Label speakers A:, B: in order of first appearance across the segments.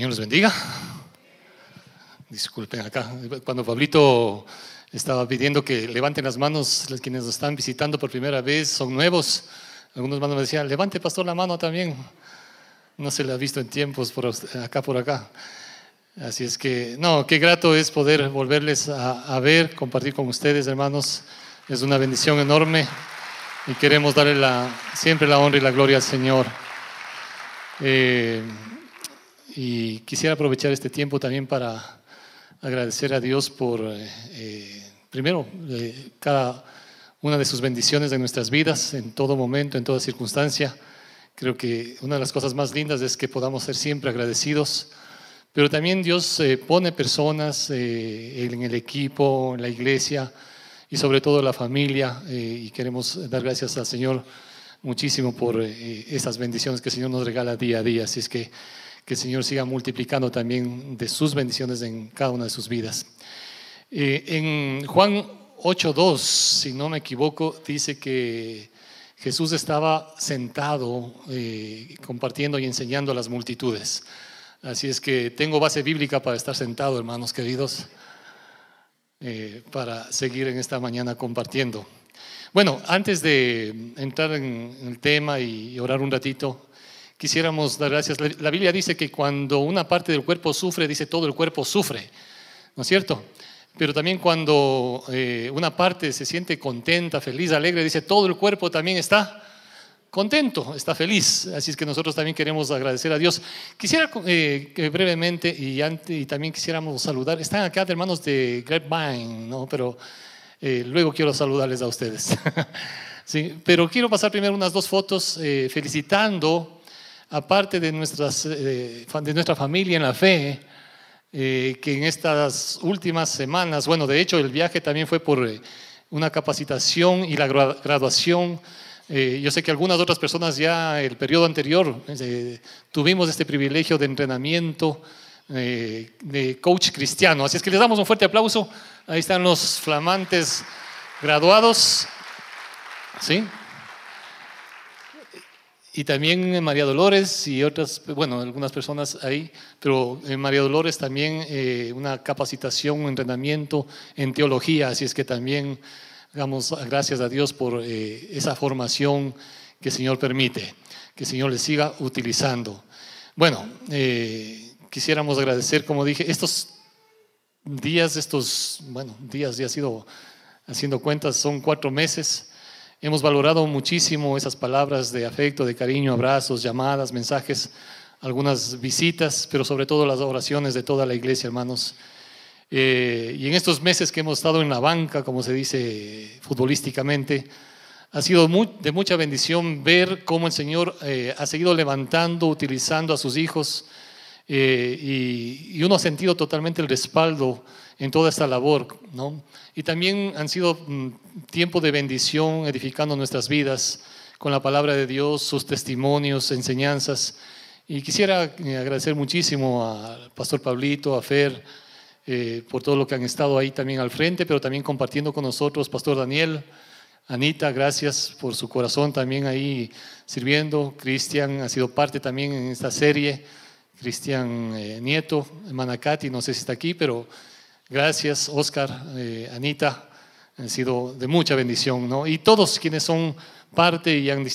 A: Señor les bendiga. Disculpen acá, cuando Pablito estaba pidiendo que levanten las manos quienes nos están visitando por primera vez, son nuevos. Algunos hermanos me decían, levante pastor la mano también. No se le ha visto en tiempos por acá por acá. Así es que, no, qué grato es poder volverles a, ver, compartir con ustedes, hermanos. Es una bendición enorme y queremos darle siempre la honra y la gloria al Señor. Eh, y quisiera aprovechar este tiempo también para agradecer a Dios por, eh, eh, primero, eh, cada una de sus bendiciones en nuestras vidas, en todo momento, en toda circunstancia. Creo que una de las cosas más lindas es que podamos ser siempre agradecidos, pero también Dios pone personas en el equipo, en la iglesia y sobre todo la familia, y queremos dar gracias al Señor muchísimo por esas bendiciones que el Señor nos regala día a día. Así es que que el Señor siga multiplicando también de sus bendiciones en cada una de sus vidas. Eh, en Juan 8.2, si no me equivoco, dice que Jesús estaba sentado eh, compartiendo y enseñando a las multitudes. Así es que tengo base bíblica para estar sentado, hermanos queridos, eh, para seguir en esta mañana compartiendo. Bueno, antes de entrar en el tema y orar un ratito, quisiéramos dar gracias. La Biblia dice que cuando una parte del cuerpo sufre, dice todo el cuerpo sufre, ¿no es cierto? Pero también cuando eh, una parte se siente contenta, feliz, alegre, dice todo el cuerpo también está contento, está feliz. Así es que nosotros también queremos agradecer a Dios. Quisiera eh, brevemente y, también quisiéramos saludar, están acá hermanos de Grapevine, ¿no? Pero eh, luego quiero saludarles a ustedes. pero quiero pasar primero unas dos fotos felicitando aparte de, nuestras, eh, de nuestra familia en la fe, eh, que en estas últimas semanas, bueno, de hecho el viaje también fue por eh, una capacitación y la graduación. yo sé que algunas otras personas ya el periodo anterior tuvimos este privilegio de entrenamiento de coach cristiano. Así es que les damos un fuerte aplauso. Ahí están los flamantes graduados. ¿Sí? Y también María Dolores y otras, bueno, algunas personas ahí, pero en María Dolores también eh, una capacitación, un entrenamiento en teología, así es que también damos gracias a Dios por eh, esa formación que el Señor permite, que el Señor le siga utilizando. Bueno, eh, quisiéramos agradecer, como dije, estos días, estos, bueno, días ya ha sido haciendo cuentas, son cuatro meses Hemos valorado muchísimo esas palabras de afecto, de cariño, abrazos, llamadas, mensajes, algunas visitas, pero sobre todo las oraciones de toda la iglesia, hermanos. Eh, y en estos meses que hemos estado en la banca, como se dice futbolísticamente, ha sido de mucha bendición ver cómo el Señor eh, ha seguido levantando, utilizando a sus hijos, eh, y, y, uno ha sentido totalmente el respaldo en toda esta labor, ¿no? Y también han sido mm, tiempo de bendición, edificando nuestras vidas con la palabra de Dios, sus testimonios, enseñanzas. Y quisiera eh, agradecer muchísimo al pastor Pablito, a Fer, eh, por todo lo que han estado ahí también al frente, pero también compartiendo con nosotros, pastor Daniel, Anita, gracias por su corazón también ahí sirviendo. Cristian ha sido parte también en esta serie. Cristian eh, Nieto, Manacati, no sé si está aquí, pero Gracias, Oscar, eh, Anita, han sido de mucha bendición, ¿no? Y todos quienes son parte y han,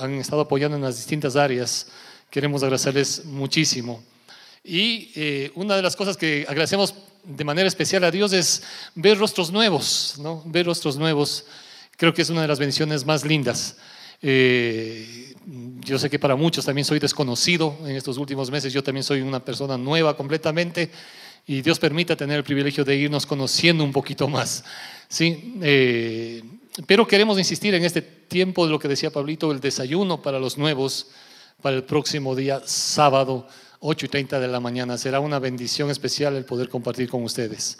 A: han estado apoyando en las distintas áreas, queremos agradecerles muchísimo. Y eh, una de las cosas que agradecemos de manera especial a Dios es ver rostros nuevos, ¿no? Ver rostros nuevos, creo que es una de las bendiciones más lindas. Eh, yo sé que para muchos también soy desconocido en estos últimos meses, yo también soy una persona nueva completamente y Dios permita tener el privilegio de irnos conociendo un poquito más. ¿sí? Eh, pero queremos insistir en este tiempo de lo que decía Pablito, el desayuno para los nuevos, para el próximo día, sábado, 8 y 30 de la mañana. Será una bendición especial el poder compartir con ustedes.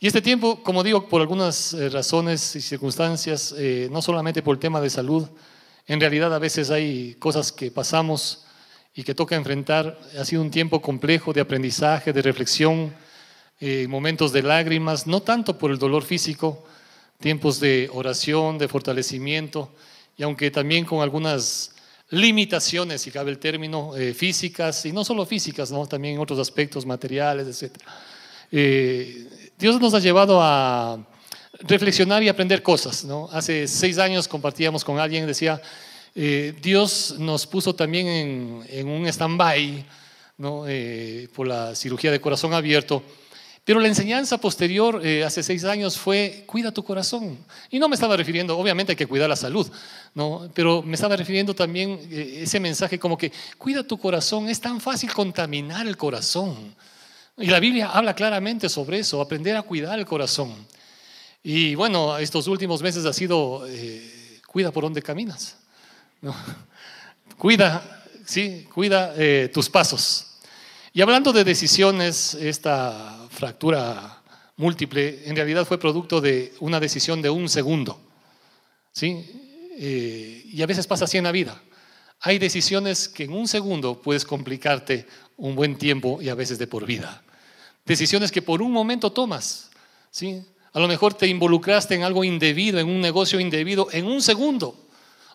A: Y este tiempo, como digo, por algunas eh, razones y circunstancias, eh, no solamente por el tema de salud, en realidad a veces hay cosas que pasamos y que toca enfrentar. Ha sido un tiempo complejo de aprendizaje, de reflexión, eh, momentos de lágrimas, no tanto por el dolor físico, tiempos de oración, de fortalecimiento, y aunque también con algunas limitaciones, si cabe el término, eh, físicas, y no solo físicas, ¿no? también otros aspectos materiales, etc. Eh, Dios nos ha llevado a reflexionar y aprender cosas. ¿no? Hace seis años compartíamos con alguien, decía, eh, Dios nos puso también en, un stand-by ¿no? por la cirugía de corazón abierto pero la enseñanza posterior, eh, hace seis años, fue cuida tu corazón. Y no me estaba refiriendo, obviamente hay que cuidar la salud, ¿no? pero me estaba refiriendo también eh, ese mensaje como que cuida tu corazón, es tan fácil contaminar el corazón. Y la Biblia habla claramente sobre eso, aprender a cuidar el corazón. Y bueno, estos últimos meses ha sido, eh, cuida por dónde caminas. ¿No? Cuida, sí, cuida tus pasos. Y hablando de decisiones, esta fractura múltiple en realidad fue producto de una decisión de un segundo. ¿sí? Eh, y a veces pasa así en la vida. Hay decisiones que en un segundo puedes complicarte un buen tiempo y a veces de por vida. Decisiones que por un momento tomas. ¿sí? A lo mejor te involucraste en algo indebido, en un negocio indebido, en un segundo.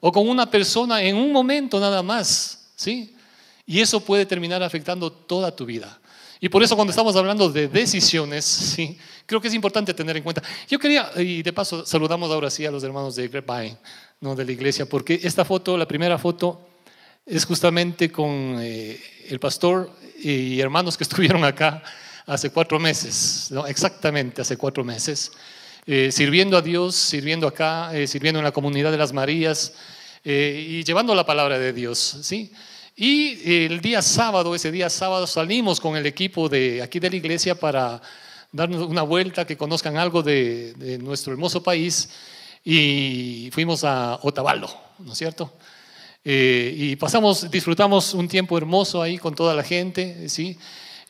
A: O con una persona en un momento nada más. ¿sí? Y eso puede terminar afectando toda tu vida. Y por eso cuando estamos hablando de decisiones, sí, creo que es importante tener en cuenta. Yo quería, y de paso saludamos ahora sí a los hermanos de Grapevine, ¿no? de la iglesia, porque esta foto, la primera foto, es justamente con eh, el pastor y hermanos que estuvieron acá hace cuatro meses, ¿no? exactamente hace cuatro meses, eh, sirviendo a Dios, sirviendo acá, eh, sirviendo en la comunidad de las Marías y llevando la palabra de Dios, ¿sí? Y el día sábado, ese día sábado, salimos con el equipo de aquí de la iglesia para darnos una vuelta, que conozcan algo de, nuestro hermoso país. Y fuimos a Otavalo, ¿no es cierto? Eh, y pasamos, disfrutamos un tiempo hermoso ahí con toda la gente, ¿sí?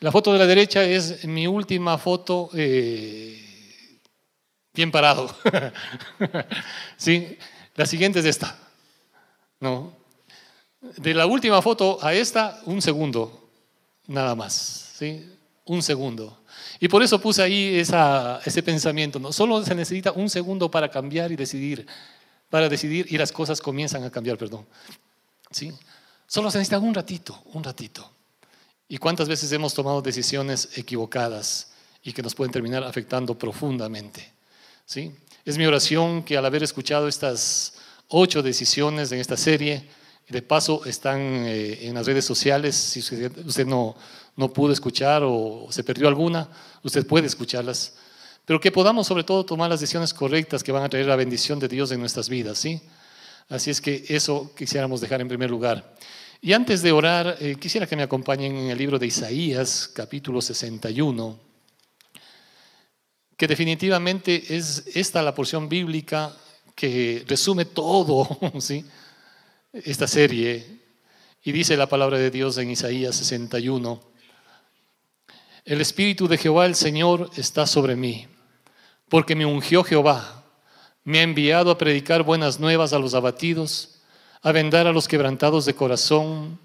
A: La foto de la derecha es mi última foto eh, bien parado, ¿sí? La siguiente es esta, ¿no? De la última foto a esta, un segundo, nada más, ¿sí? Un segundo. Y por eso puse ahí ese pensamiento, ¿no? Solo se necesita un segundo para cambiar y decidir, para decidir y las cosas comienzan a cambiar, perdón. ¿Sí? Solo se necesita un ratito, un ratito. ¿Y cuántas veces hemos tomado decisiones equivocadas y que nos pueden terminar afectando profundamente? ¿Sí? Es mi oración que al haber escuchado estas ocho decisiones en esta serie, de paso, están eh, en las redes sociales. Si usted no, no pudo escuchar o se perdió alguna, usted puede escucharlas. Pero que podamos, sobre todo, tomar las decisiones correctas que van a traer la bendición de Dios en nuestras vidas. ¿sí? Así es que eso quisiéramos dejar en primer lugar. Y antes de orar, eh, quisiera que me acompañen en el libro de Isaías, capítulo 61, que definitivamente es esta la porción bíblica que resume todo, ¿sí? esta serie. Y dice la palabra de Dios en Isaías 61, el Espíritu de Jehová el Señor está sobre mí, porque me ungió Jehová, me ha enviado a predicar buenas nuevas a los abatidos, a vendar a los quebrantados de corazón,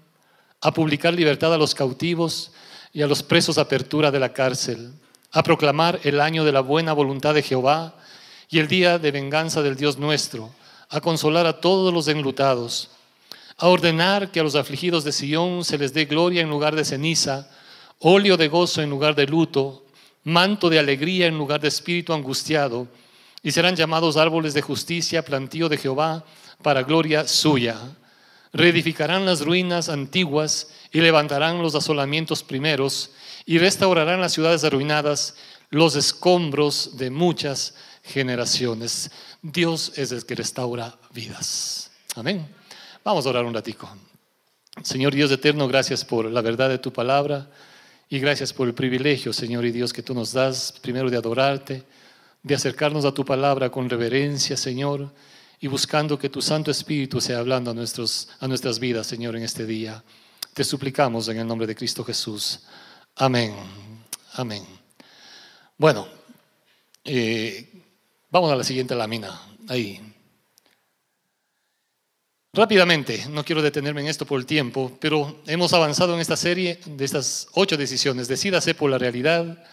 A: a publicar libertad a los cautivos y a los presos apertura de la cárcel, a proclamar el año de la buena voluntad de Jehová y el día de venganza del Dios nuestro, a consolar a todos los enlutados a ordenar que a los afligidos de Sión se les dé gloria en lugar de ceniza, óleo de gozo en lugar de luto, manto de alegría en lugar de espíritu angustiado, y serán llamados árboles de justicia, plantío de Jehová, para gloria suya. Reedificarán las ruinas antiguas y levantarán los asolamientos primeros, y restaurarán las ciudades arruinadas, los escombros de muchas generaciones. Dios es el que restaura vidas. Amén. Vamos a orar un ratico. Señor Dios eterno, gracias por la verdad de tu palabra y gracias por el privilegio, Señor y Dios, que tú nos das, primero de adorarte, de acercarnos a tu palabra con reverencia, Señor, y buscando que tu Santo Espíritu sea hablando a, nuestros, a nuestras vidas, Señor, en este día. Te suplicamos en el nombre de Cristo Jesús. Amén. Amén. Bueno, eh, vamos a la siguiente lámina. Ahí. Rápidamente, no quiero detenerme en esto por el tiempo, pero hemos avanzado en esta serie de estas ocho decisiones. Decídase por la realidad,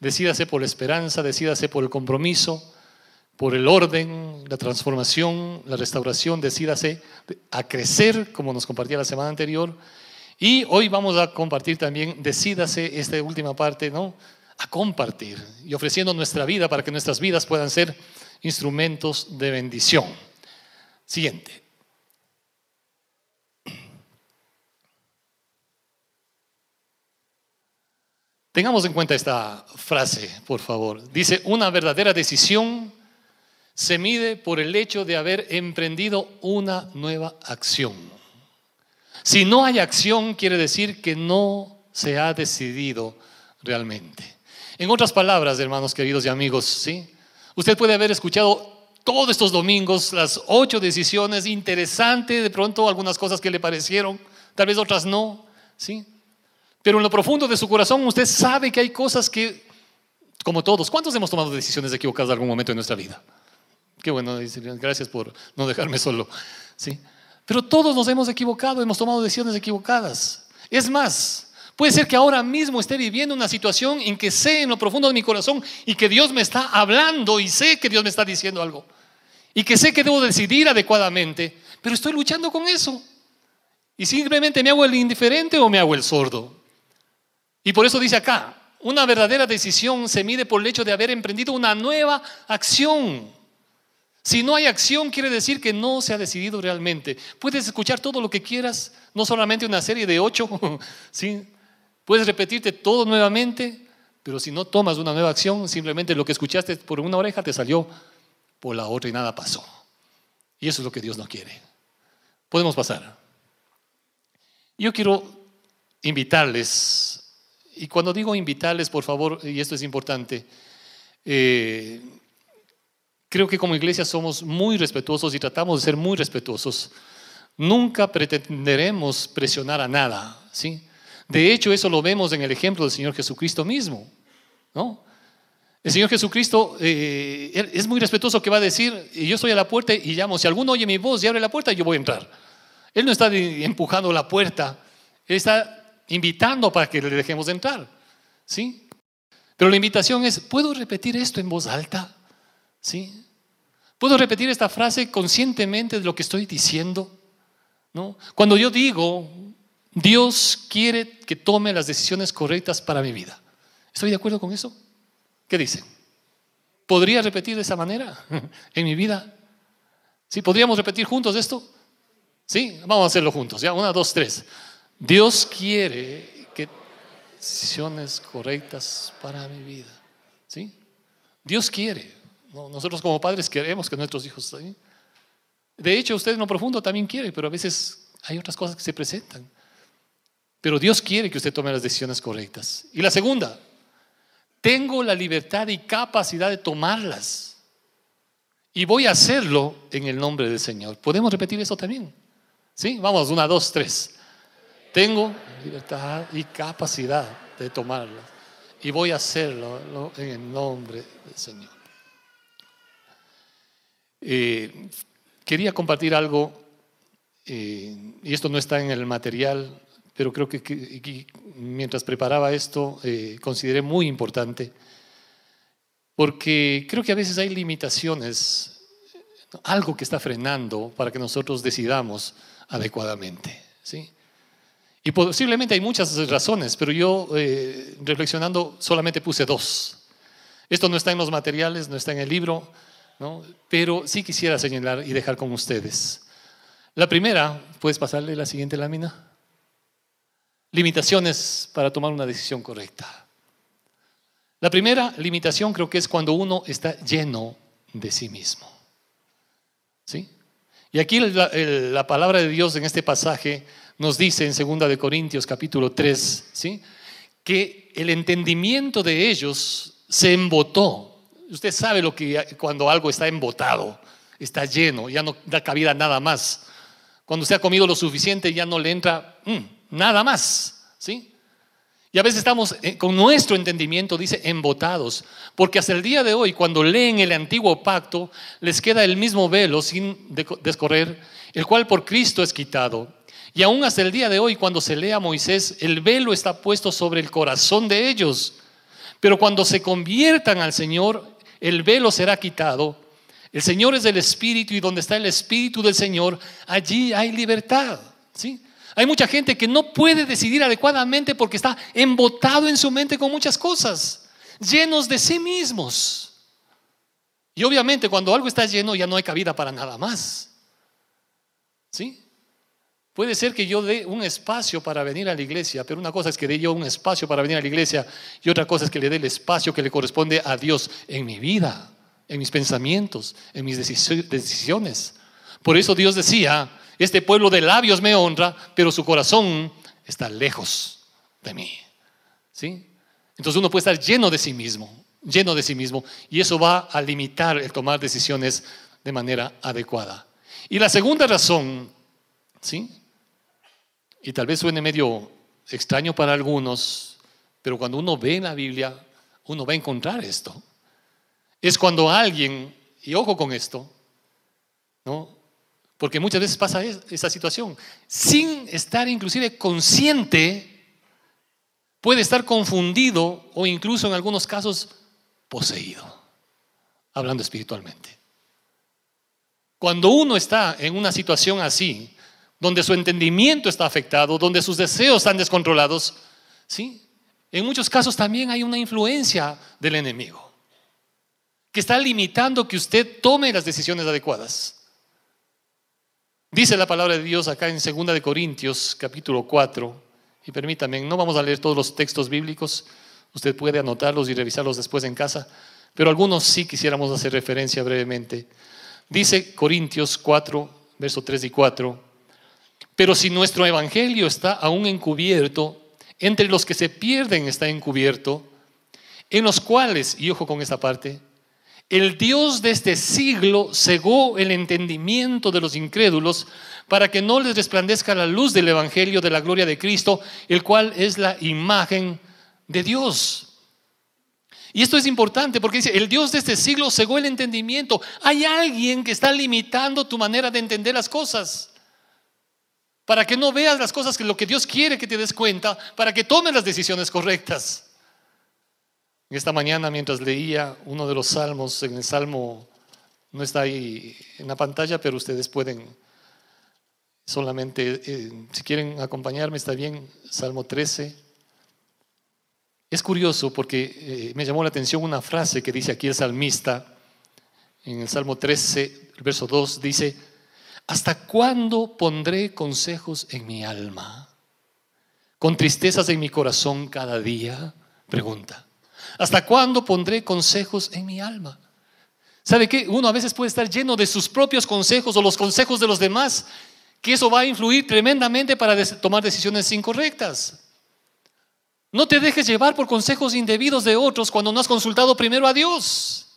A: decídase por la esperanza, decídase por el compromiso, por el orden, la transformación, la restauración, decídase a crecer, como nos compartía la semana anterior. Y hoy vamos a compartir también, decídase esta última parte, ¿no? A compartir y ofreciendo nuestra vida para que nuestras vidas puedan ser instrumentos de bendición. Siguiente. Tengamos en cuenta esta frase, por favor. Dice, una verdadera decisión se mide por el hecho de haber emprendido una nueva acción. Si no hay acción, quiere decir que no se ha decidido realmente. En otras palabras, hermanos queridos y amigos, ¿sí? Usted puede haber escuchado todos estos domingos las ocho decisiones interesantes, de pronto algunas cosas que le parecieron, tal vez otras no, ¿sí? Pero en lo profundo de su corazón usted sabe que hay cosas que, como todos, ¿cuántos hemos tomado decisiones equivocadas en algún momento de nuestra vida? Qué bueno, gracias por no dejarme solo. ¿sí? Pero todos nos hemos equivocado, hemos tomado decisiones equivocadas. Es más, puede ser que ahora mismo esté viviendo una situación en que sé en lo profundo de mi corazón y que Dios me está hablando y sé que Dios me está diciendo algo. Y que sé que debo decidir adecuadamente, pero estoy luchando con eso. Y simplemente me hago el indiferente o me hago el sordo. Y por eso dice acá, una verdadera decisión se mide por el hecho de haber emprendido una nueva acción. Si no hay acción, quiere decir que no se ha decidido realmente. Puedes escuchar todo lo que quieras, no solamente una serie de ocho, ¿sí? puedes repetirte todo nuevamente, pero si no tomas una nueva acción, simplemente lo que escuchaste por una oreja te salió por la otra y nada pasó. Y eso es lo que Dios no quiere. Podemos pasar. Yo quiero invitarles, y cuando digo invitarles, por favor, y esto es importante, eh, Creo que como iglesia somos muy respetuosos y tratamos de ser muy respetuosos. Nunca pretenderemos presionar a nada, ¿sí? De hecho, eso lo vemos en el ejemplo del Señor Jesucristo mismo, ¿no? El Señor Jesucristo eh, es muy respetuoso que va a decir, yo estoy a la puerta y llamo, si alguno oye mi voz y abre la puerta, yo voy a entrar. Él no está empujando la puerta, Él está invitando para que le dejemos entrar, ¿sí? Pero la invitación es, ¿puedo repetir esto en voz alta? ¿Sí? ¿Puedo repetir esta frase conscientemente de lo que estoy diciendo? ¿No? Cuando yo digo, Dios quiere que tome las decisiones correctas para mi vida. ¿Estoy de acuerdo con eso? ¿Qué dice? ¿Podría repetir de esa manera en mi vida? ¿Sí? ¿Podríamos repetir juntos esto? Sí, vamos a hacerlo juntos. Ya, una, dos, tres. Dios quiere que decisiones correctas para mi vida. ¿Sí? Dios quiere. Nosotros como padres queremos que nuestros hijos. De hecho, usted en lo profundo también quiere, pero a veces hay otras cosas que se presentan. Pero Dios quiere que usted tome las decisiones correctas. Y la segunda, tengo la libertad y capacidad de tomarlas. Y voy a hacerlo en el nombre del Señor. ¿Podemos repetir eso también? ¿Sí? Vamos, una, dos, tres. Tengo libertad y capacidad de tomarlas. Y voy a hacerlo en el nombre del Señor. Eh, quería compartir algo, eh, y esto no está en el material, pero creo que, mientras preparaba esto eh, consideré muy importante, porque creo que a veces hay limitaciones, algo que está frenando para que nosotros decidamos adecuadamente. ¿sí? Y posiblemente hay muchas razones, pero yo reflexionando solamente puse dos. Esto no está en los materiales, no está en el libro, pero sí quisiera señalar y dejar con ustedes. La primera, ¿puedes pasarle la siguiente lámina? Limitaciones para tomar una decisión correcta. La primera limitación creo que es cuando uno está lleno de sí mismo. ¿Sí? Y aquí la, la, palabra de Dios en este pasaje nos dice en 2 de Corintios capítulo 3, ¿sí? que el entendimiento de ellos se embotó Usted sabe lo que cuando algo está embotado, está lleno, ya no da cabida nada más. Cuando usted ha comido lo suficiente, ya no le entra mm, nada más. ¿Sí? Y a veces estamos eh, con nuestro entendimiento, dice, embotados, porque hasta el día de hoy, cuando leen el antiguo pacto, les queda el mismo velo sin descorrer, el cual por Cristo es quitado. Y aún hasta el día de hoy, cuando se lee a Moisés, el velo está puesto sobre el corazón de ellos. Pero cuando se conviertan al Señor, el velo será quitado, El Señor es el Espíritu y donde está el Espíritu del Señor, allí hay libertad. ¿sí? Hay mucha gente que no puede decidir adecuadamente porque está embotado en su mente con muchas cosas, llenos de sí mismos. Y obviamente cuando algo está lleno ya no hay cabida para nada más. ¿Sí? Puede ser que yo dé un espacio para venir a la iglesia, pero una cosa es que dé yo un espacio para venir a la iglesia y otra cosa es que le dé el espacio que le corresponde a Dios en mi vida, en mis pensamientos, en mis decisiones. Por eso Dios decía, este pueblo de labios me honra, pero su corazón está lejos de mí. ¿Sí? Entonces uno puede estar lleno de sí mismo, lleno de sí mismo, y eso va a limitar el tomar decisiones de manera adecuada. Y la segunda razón, ¿sí? Y tal vez suene medio extraño para algunos, pero cuando uno ve en la Biblia, uno va a encontrar esto. Es cuando alguien, y ojo con esto, ¿no? Porque muchas veces pasa esa situación, sin estar inclusive consciente, puede estar confundido o incluso en algunos casos poseído, hablando espiritualmente. Cuando uno está en una situación así, donde su entendimiento está afectado, donde sus deseos están descontrolados, ¿sí? En muchos casos también hay una influencia del enemigo que está limitando que usted tome las decisiones adecuadas. Dice la palabra de Dios acá en 2 de Corintios capítulo 4, y permítame, no vamos a leer todos los textos bíblicos, usted puede anotarlos y revisarlos después en casa, pero algunos sí quisiéramos hacer referencia brevemente. Dice Corintios 4, verso 3 y 4, pero si nuestro evangelio está aún encubierto, entre los que se pierden está encubierto, en los cuales, y ojo con esta parte, el Dios de este siglo cegó el entendimiento de los incrédulos para que no les resplandezca la luz del Evangelio de la gloria de Cristo, el cual es la imagen de Dios. Y esto es importante porque dice, el Dios de este siglo cegó el entendimiento. Hay alguien que está limitando tu manera de entender las cosas para que no veas las cosas que lo que Dios quiere que te des cuenta, para que tomes las decisiones correctas. Esta mañana mientras leía uno de los salmos, en el salmo, no está ahí en la pantalla, pero ustedes pueden solamente, eh, si quieren acompañarme, está bien, Salmo 13. Es curioso porque eh, me llamó la atención una frase que dice aquí el salmista, en el Salmo 13, el verso 2, dice, ¿Hasta cuándo pondré consejos en mi alma? ¿Con tristezas en mi corazón cada día? Pregunta. ¿Hasta cuándo pondré consejos en mi alma? ¿Sabe qué? Uno a veces puede estar lleno de sus propios consejos o los consejos de los demás, que eso va a influir tremendamente para tomar decisiones incorrectas. No te dejes llevar por consejos indebidos de otros cuando no has consultado primero a Dios.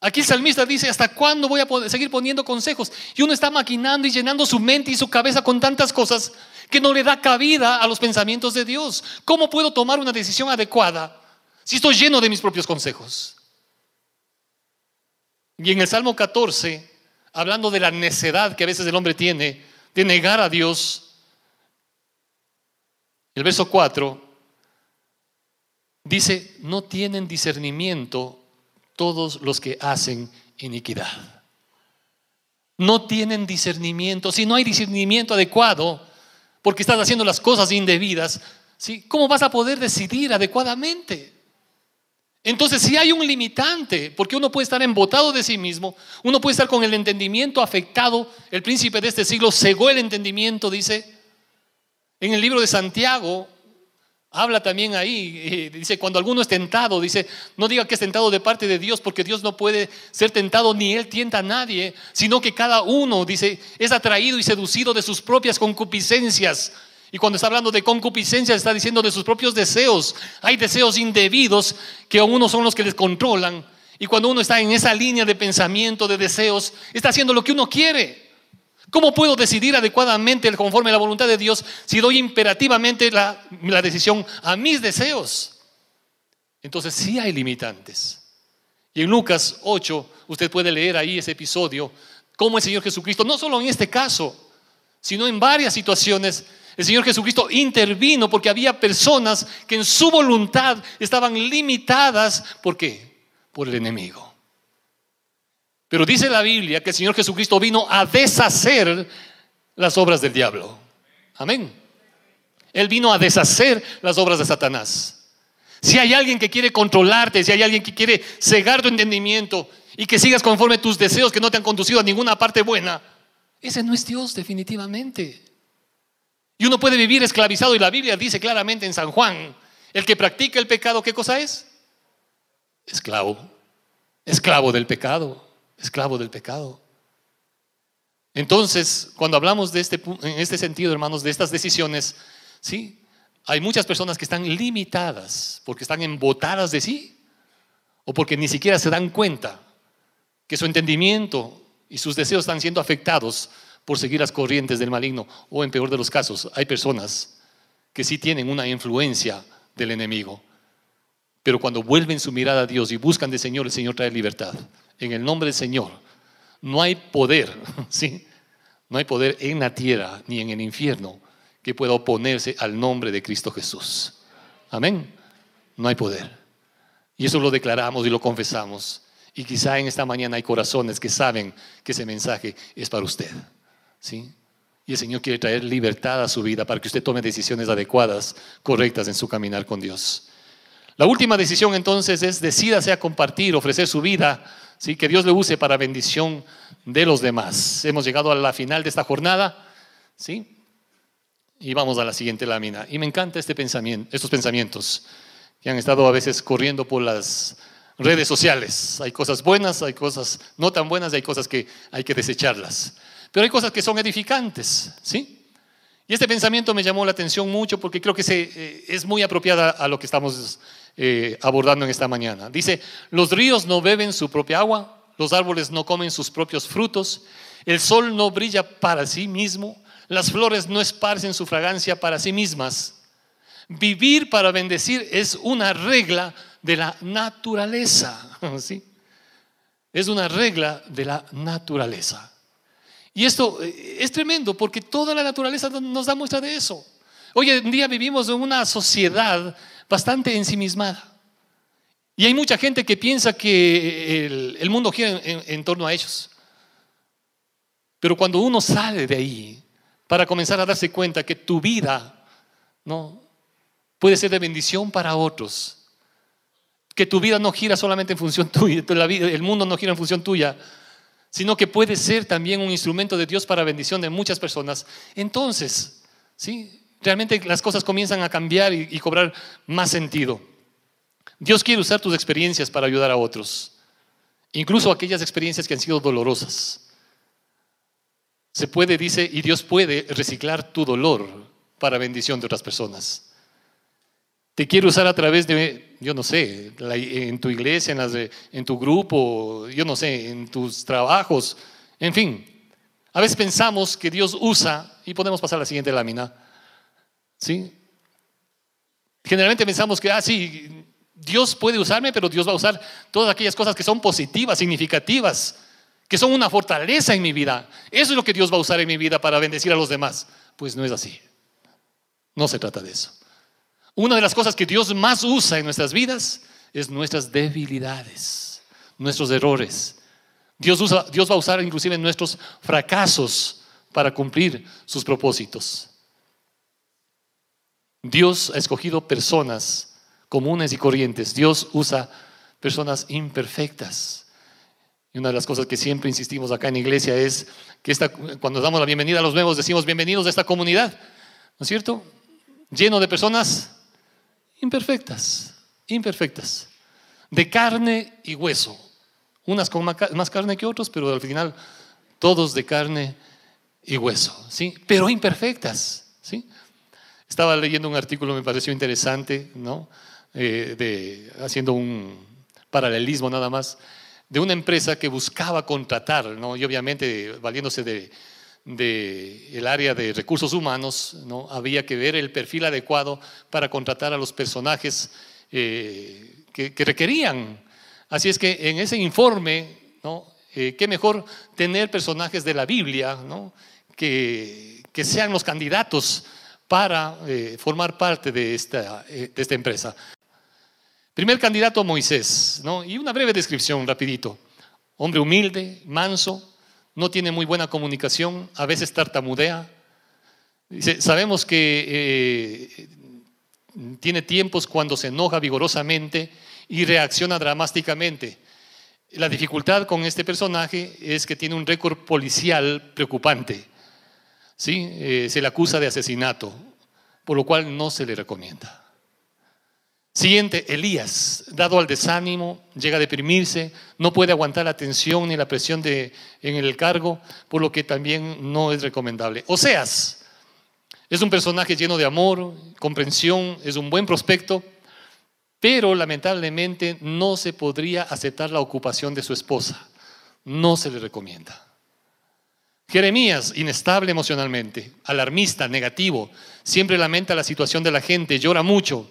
A: Aquí el salmista dice, ¿hasta cuándo voy a seguir poniendo consejos? Y uno está maquinando y llenando su mente y su cabeza con tantas cosas que no le da cabida a los pensamientos de Dios. ¿Cómo puedo tomar una decisión adecuada si estoy lleno de mis propios consejos? Y en el Salmo 14, hablando de la necedad que a veces el hombre tiene de negar a Dios, el verso 4 dice, no tienen discernimiento todos los que hacen iniquidad. No tienen discernimiento. Si no hay discernimiento adecuado, porque estás haciendo las cosas indebidas, ¿sí? ¿cómo vas a poder decidir adecuadamente? Entonces, si hay un limitante, porque uno puede estar embotado de sí mismo, uno puede estar con el entendimiento afectado, el príncipe de este siglo cegó el entendimiento, dice, en el libro de Santiago, Habla también ahí, dice, cuando alguno es tentado, dice, no diga que es tentado de parte de Dios, porque Dios no puede ser tentado ni Él tienta a nadie, sino que cada uno, dice, es atraído y seducido de sus propias concupiscencias. Y cuando está hablando de concupiscencias, está diciendo de sus propios deseos. Hay deseos indebidos que a uno son los que les controlan. Y cuando uno está en esa línea de pensamiento, de deseos, está haciendo lo que uno quiere. ¿Cómo puedo decidir adecuadamente conforme a la voluntad de Dios si doy imperativamente la, decisión a mis deseos? Entonces sí hay limitantes. Y en Lucas 8 usted puede leer ahí ese episodio, cómo el Señor Jesucristo, no solo en este caso, sino en varias situaciones, el Señor Jesucristo intervino porque había personas que en su voluntad estaban limitadas. ¿Por qué? Por el enemigo. Pero dice la Biblia que el Señor Jesucristo vino a deshacer las obras del diablo. Amén. Él vino a deshacer las obras de Satanás. Si hay alguien que quiere controlarte, si hay alguien que quiere cegar tu entendimiento y que sigas conforme tus deseos que no te han conducido a ninguna parte buena, ese no es Dios definitivamente. Y uno puede vivir esclavizado y la Biblia dice claramente en San Juan, el que practica el pecado, ¿qué cosa es? Esclavo. Esclavo del pecado. Esclavo del pecado. Entonces, cuando hablamos de este, en este sentido, hermanos, de estas decisiones, sí, hay muchas personas que están limitadas porque están embotadas de sí o porque ni siquiera se dan cuenta que su entendimiento y sus deseos están siendo afectados por seguir las corrientes del maligno. O en peor de los casos, hay personas que sí tienen una influencia del enemigo. Pero cuando vuelven su mirada a Dios y buscan del Señor, el Señor trae libertad. En el nombre del Señor. No hay poder, ¿sí? No hay poder en la tierra ni en el infierno que pueda oponerse al nombre de Cristo Jesús. Amén. No hay poder. Y eso lo declaramos y lo confesamos. Y quizá en esta mañana hay corazones que saben que ese mensaje es para usted. ¿Sí? Y el Señor quiere traer libertad a su vida para que usted tome decisiones adecuadas, correctas en su caminar con Dios. La última decisión entonces es decídase a compartir, ofrecer su vida, ¿sí? que Dios le use para bendición de los demás. Hemos llegado a la final de esta jornada, ¿sí? Y vamos a la siguiente lámina. Y me encanta este pensamiento, estos pensamientos que han estado a veces corriendo por las redes sociales. Hay cosas buenas, hay cosas no tan buenas y hay cosas que hay que desecharlas. Pero hay cosas que son edificantes, ¿sí? Y este pensamiento me llamó la atención mucho porque creo que se, eh, es muy apropiada a lo que estamos eh, abordando en esta mañana. Dice, los ríos no beben su propia agua, los árboles no comen sus propios frutos, el sol no brilla para sí mismo, las flores no esparcen su fragancia para sí mismas. Vivir para bendecir es una regla de la naturaleza, ¿sí? Es una regla de la naturaleza. Y esto eh, es tremendo porque toda la naturaleza nos da muestra de eso. Hoy en día vivimos en una sociedad bastante ensimismada. Y hay mucha gente que piensa que el, mundo gira en, torno a ellos. Pero cuando uno sale de ahí para comenzar a darse cuenta que tu vida no puede ser de bendición para otros, que tu vida no gira solamente en función tuya, el mundo no gira en función tuya, sino que puede ser también un instrumento de Dios para bendición de muchas personas, entonces, ¿sí? Realmente las cosas comienzan a cambiar y, cobrar más sentido. Dios quiere usar tus experiencias para ayudar a otros, incluso aquellas experiencias que han sido dolorosas. Se puede, dice, y Dios puede reciclar tu dolor para bendición de otras personas. Te quiere usar a través de, yo no sé, en tu iglesia, en, en tu grupo, yo no sé, en tus trabajos, en fin. A veces pensamos que Dios usa, y podemos pasar a la siguiente lámina, ¿sí? Generalmente pensamos que, ah, sí, Dios puede usarme, pero Dios va a usar todas aquellas cosas que son positivas, significativas, que son una fortaleza en mi vida. Eso es lo que Dios va a usar en mi vida para bendecir a los demás. Pues no es así. No se trata de eso. Una de las cosas que Dios más usa en nuestras vidas es nuestras debilidades, nuestros errores. Dios, Dios va a usar inclusive nuestros fracasos para cumplir sus propósitos. Dios ha escogido personas comunes y corrientes. Dios usa personas imperfectas. Y una de las cosas que siempre insistimos acá en la iglesia es que esta, cuando damos la bienvenida a los nuevos, decimos bienvenidos a esta comunidad, ¿no es cierto? Lleno de personas imperfectas, imperfectas, de carne y hueso. Unas con más carne que otros, pero al final todos de carne y hueso, ¿sí? Pero imperfectas. Estaba leyendo un artículo, me pareció interesante, ¿no? Eh, de, haciendo un paralelismo nada más, de una empresa que buscaba contratar, ¿no? Y obviamente valiéndose de, área de recursos humanos, ¿no? había que ver el perfil adecuado para contratar a los personajes eh, que, requerían. Así es que en ese informe, ¿no? Eh, qué mejor tener personajes de la Biblia ¿no? que, que sean los candidatos para eh, formar parte de esta, de esta empresa. Primer candidato Moisés, ¿no? y una breve descripción rapidito. hombre humilde, manso, no tiene muy buena comunicación, a veces tartamudea. Sabemos que eh, tiene tiempos cuando se enoja vigorosamente y reacciona dramáticamente. La dificultad con este personaje es que tiene un récord policial preocupante. ¿Sí? Eh, se le acusa de asesinato, por lo cual no se le recomienda. Siguiente, Elías, dado al desánimo, llega a deprimirse, no puede aguantar la tensión ni la presión de, en el cargo, por lo que también no es recomendable. Oseas, es un personaje lleno de amor, comprensión, es un buen prospecto, pero lamentablemente no se podría aceptar la ocupación de su esposa. No se le recomienda. Jeremías, inestable emocionalmente, alarmista, negativo, siempre lamenta la situación de la gente, llora mucho,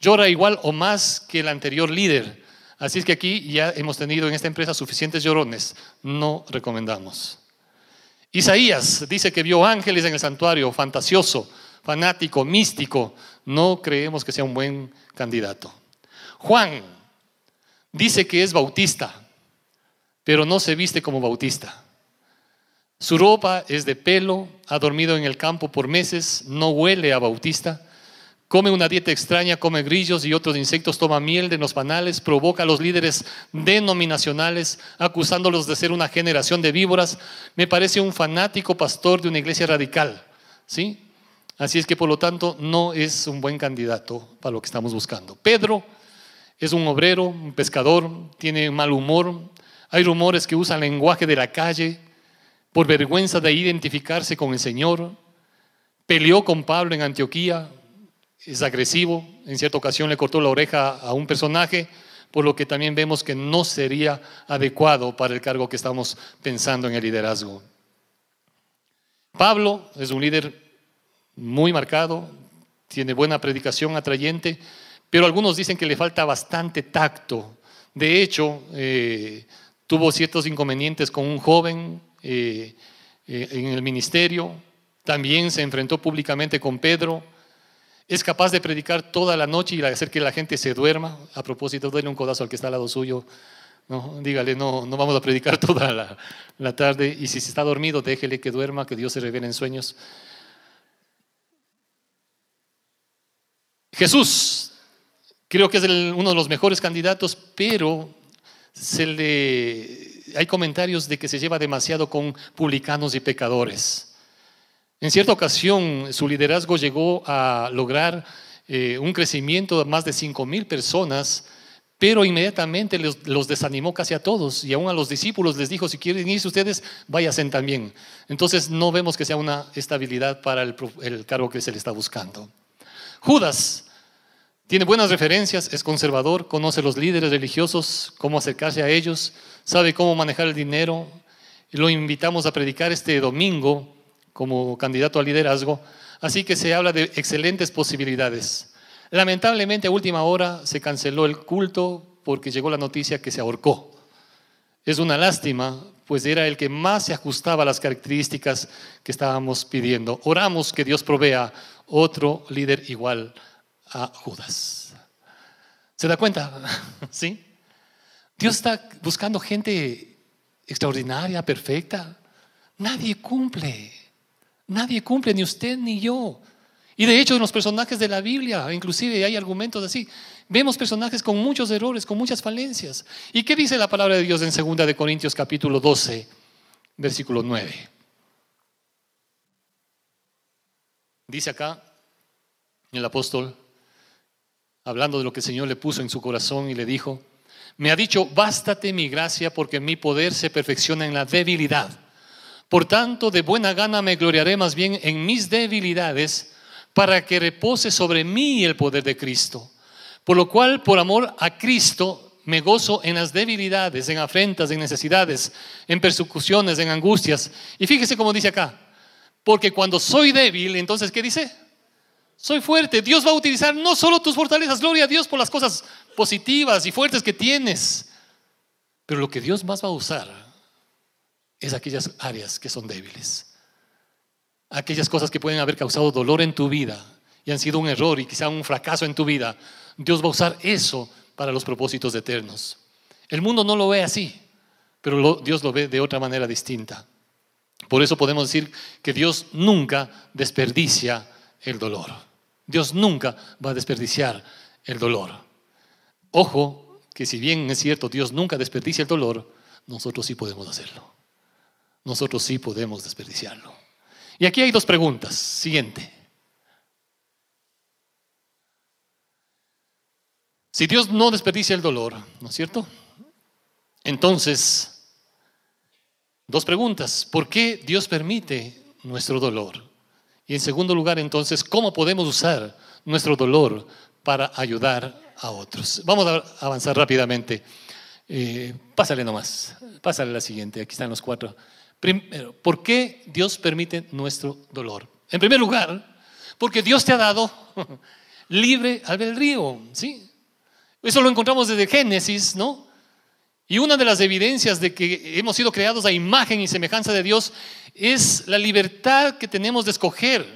A: llora igual o más que el anterior líder. Así es que aquí ya hemos tenido en esta empresa suficientes llorones, no recomendamos. Isaías dice que vio ángeles en el santuario, fantasioso, fanático, místico, no creemos que sea un buen candidato. Juan dice que es bautista, pero no se viste como bautista. Su ropa es de pelo, ha dormido en el campo por meses, no huele a bautista, come una dieta extraña, come grillos y otros insectos, toma miel de los panales, provoca a los líderes denominacionales, acusándolos de ser una generación de víboras. Me parece un fanático pastor de una iglesia radical, ¿sí? Así es que por lo tanto no es un buen candidato para lo que estamos buscando. Pedro es un obrero, un pescador, tiene mal humor. Hay rumores que usa lenguaje de la calle por vergüenza de identificarse con el Señor. Peleó con Pablo en Antioquía, es agresivo. En cierta ocasión le cortó la oreja a un personaje, por lo que también vemos que no sería adecuado para el cargo que estamos pensando en el liderazgo. Pablo es un líder muy marcado, tiene buena predicación atrayente, pero algunos dicen que le falta bastante tacto. De hecho, eh, tuvo ciertos inconvenientes con un joven eh, eh, en el ministerio, también se enfrentó públicamente con Pedro, es capaz de predicar toda la noche y hacer que la gente se duerma. A propósito, denle un codazo al que está al lado suyo. Dígale, no, no vamos a predicar toda la, la tarde y si se está dormido, déjele que duerma, que Dios se revele en sueños. Jesús Creo que es uno de los mejores candidatos, pero se le, hay comentarios de que se lleva demasiado con publicanos y pecadores. En cierta ocasión, su liderazgo llegó a lograr eh, un crecimiento de más de 5 mil personas, pero inmediatamente los, desanimó casi a todos y aún a los discípulos les dijo, si quieren irse ustedes, váyanse también. Entonces no vemos que sea una estabilidad para el, el cargo que se le está buscando. Judas tiene buenas referencias, es conservador, conoce los líderes religiosos, cómo acercarse a ellos, sabe cómo manejar el dinero. Lo invitamos a predicar este domingo como candidato a liderazgo, así que se habla de excelentes posibilidades. Lamentablemente a última hora se canceló el culto porque llegó la noticia que se ahorcó. Es una lástima, pues era el que más se ajustaba a las características que estábamos pidiendo. Oramos que Dios provea otro líder igual a Judas. ¿Se da cuenta? ¿Sí? Dios está buscando gente extraordinaria, perfecta. Nadie cumple. Nadie cumple, ni usted ni yo. Y de hecho en los personajes de la Biblia, inclusive hay argumentos así, vemos personajes con muchos errores, con muchas falencias. ¿Y qué dice la palabra de Dios en 2 de Corintios capítulo 12, versículo 9? Dice acá el apóstol hablando de lo que el Señor le puso en su corazón y le dijo, me ha dicho, bástate mi gracia porque mi poder se perfecciona en la debilidad. Por tanto, de buena gana me gloriaré más bien en mis debilidades para que repose sobre mí el poder de Cristo. Por lo cual, por amor a Cristo, me gozo en las debilidades, en afrentas, en necesidades, en persecuciones, en angustias. Y fíjese cómo dice acá, porque cuando soy débil, entonces, ¿qué dice? Soy fuerte. Dios va a utilizar no solo tus fortalezas, gloria a Dios por las cosas positivas y fuertes que tienes, pero lo que Dios más va a usar es aquellas áreas que son débiles. Aquellas cosas que pueden haber causado dolor en tu vida y han sido un error y quizá un fracaso en tu vida. Dios va a usar eso para los propósitos eternos. El mundo no lo ve así, pero Dios lo ve de otra manera distinta. Por eso podemos decir que Dios nunca desperdicia el dolor. Dios nunca va a desperdiciar el dolor. Ojo, que si bien es cierto, Dios nunca desperdicia el dolor, nosotros sí podemos hacerlo. Nosotros sí podemos desperdiciarlo. Y aquí hay dos preguntas. Siguiente. Si Dios no desperdicia el dolor, ¿no es cierto? Entonces, dos preguntas. ¿Por qué Dios permite nuestro dolor? Y en segundo lugar, entonces, ¿cómo podemos usar nuestro dolor para ayudar a otros? Vamos a avanzar rápidamente. Eh, pásale nomás, pásale la siguiente, aquí están los cuatro. Primero, ¿por qué Dios permite nuestro dolor? En primer lugar, porque Dios te ha dado libre albedrío, ¿sí? Eso lo encontramos desde Génesis, ¿no? Y una de las evidencias de que hemos sido creados a imagen y semejanza de Dios es la libertad que tenemos de escoger.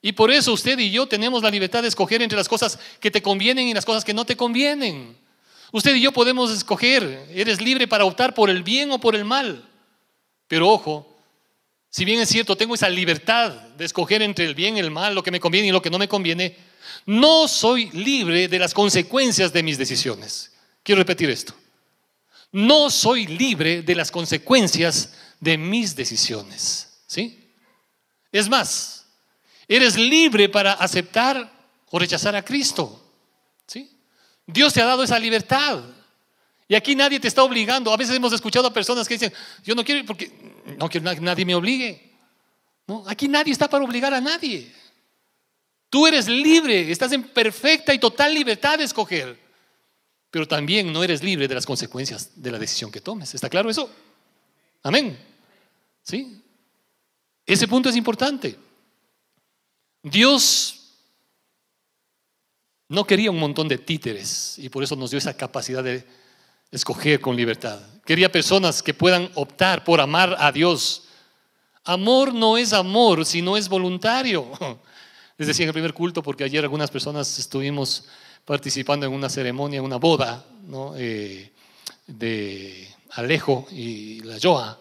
A: Y por eso usted y yo tenemos la libertad de escoger entre las cosas que te convienen y las cosas que no te convienen. Usted y yo podemos escoger, eres libre para optar por el bien o por el mal. Pero ojo, si bien es cierto, tengo esa libertad de escoger entre el bien y el mal, lo que me conviene y lo que no me conviene, no soy libre de las consecuencias de mis decisiones. Quiero repetir esto no soy libre de las consecuencias de mis decisiones. ¿Sí? Es más, eres libre para aceptar o rechazar a Cristo. ¿Sí? Dios te ha dado esa libertad. Y aquí nadie te está obligando. A veces hemos escuchado a personas que dicen, yo no quiero porque no quiero que nadie me obligue. No, aquí nadie está para obligar a nadie. Tú eres libre, estás en perfecta y total libertad de escoger pero también no eres libre de las consecuencias de la decisión que tomes. ¿Está claro eso? Amén. ¿Sí? Ese punto es importante. Dios no quería un montón de títeres y por eso nos dio esa capacidad de escoger con libertad. Quería personas que puedan optar por amar a Dios. Amor no es amor si no es voluntario. Les decía en el primer culto porque ayer algunas personas estuvimos participando en una ceremonia, una boda eh, de Alejo y la Joa,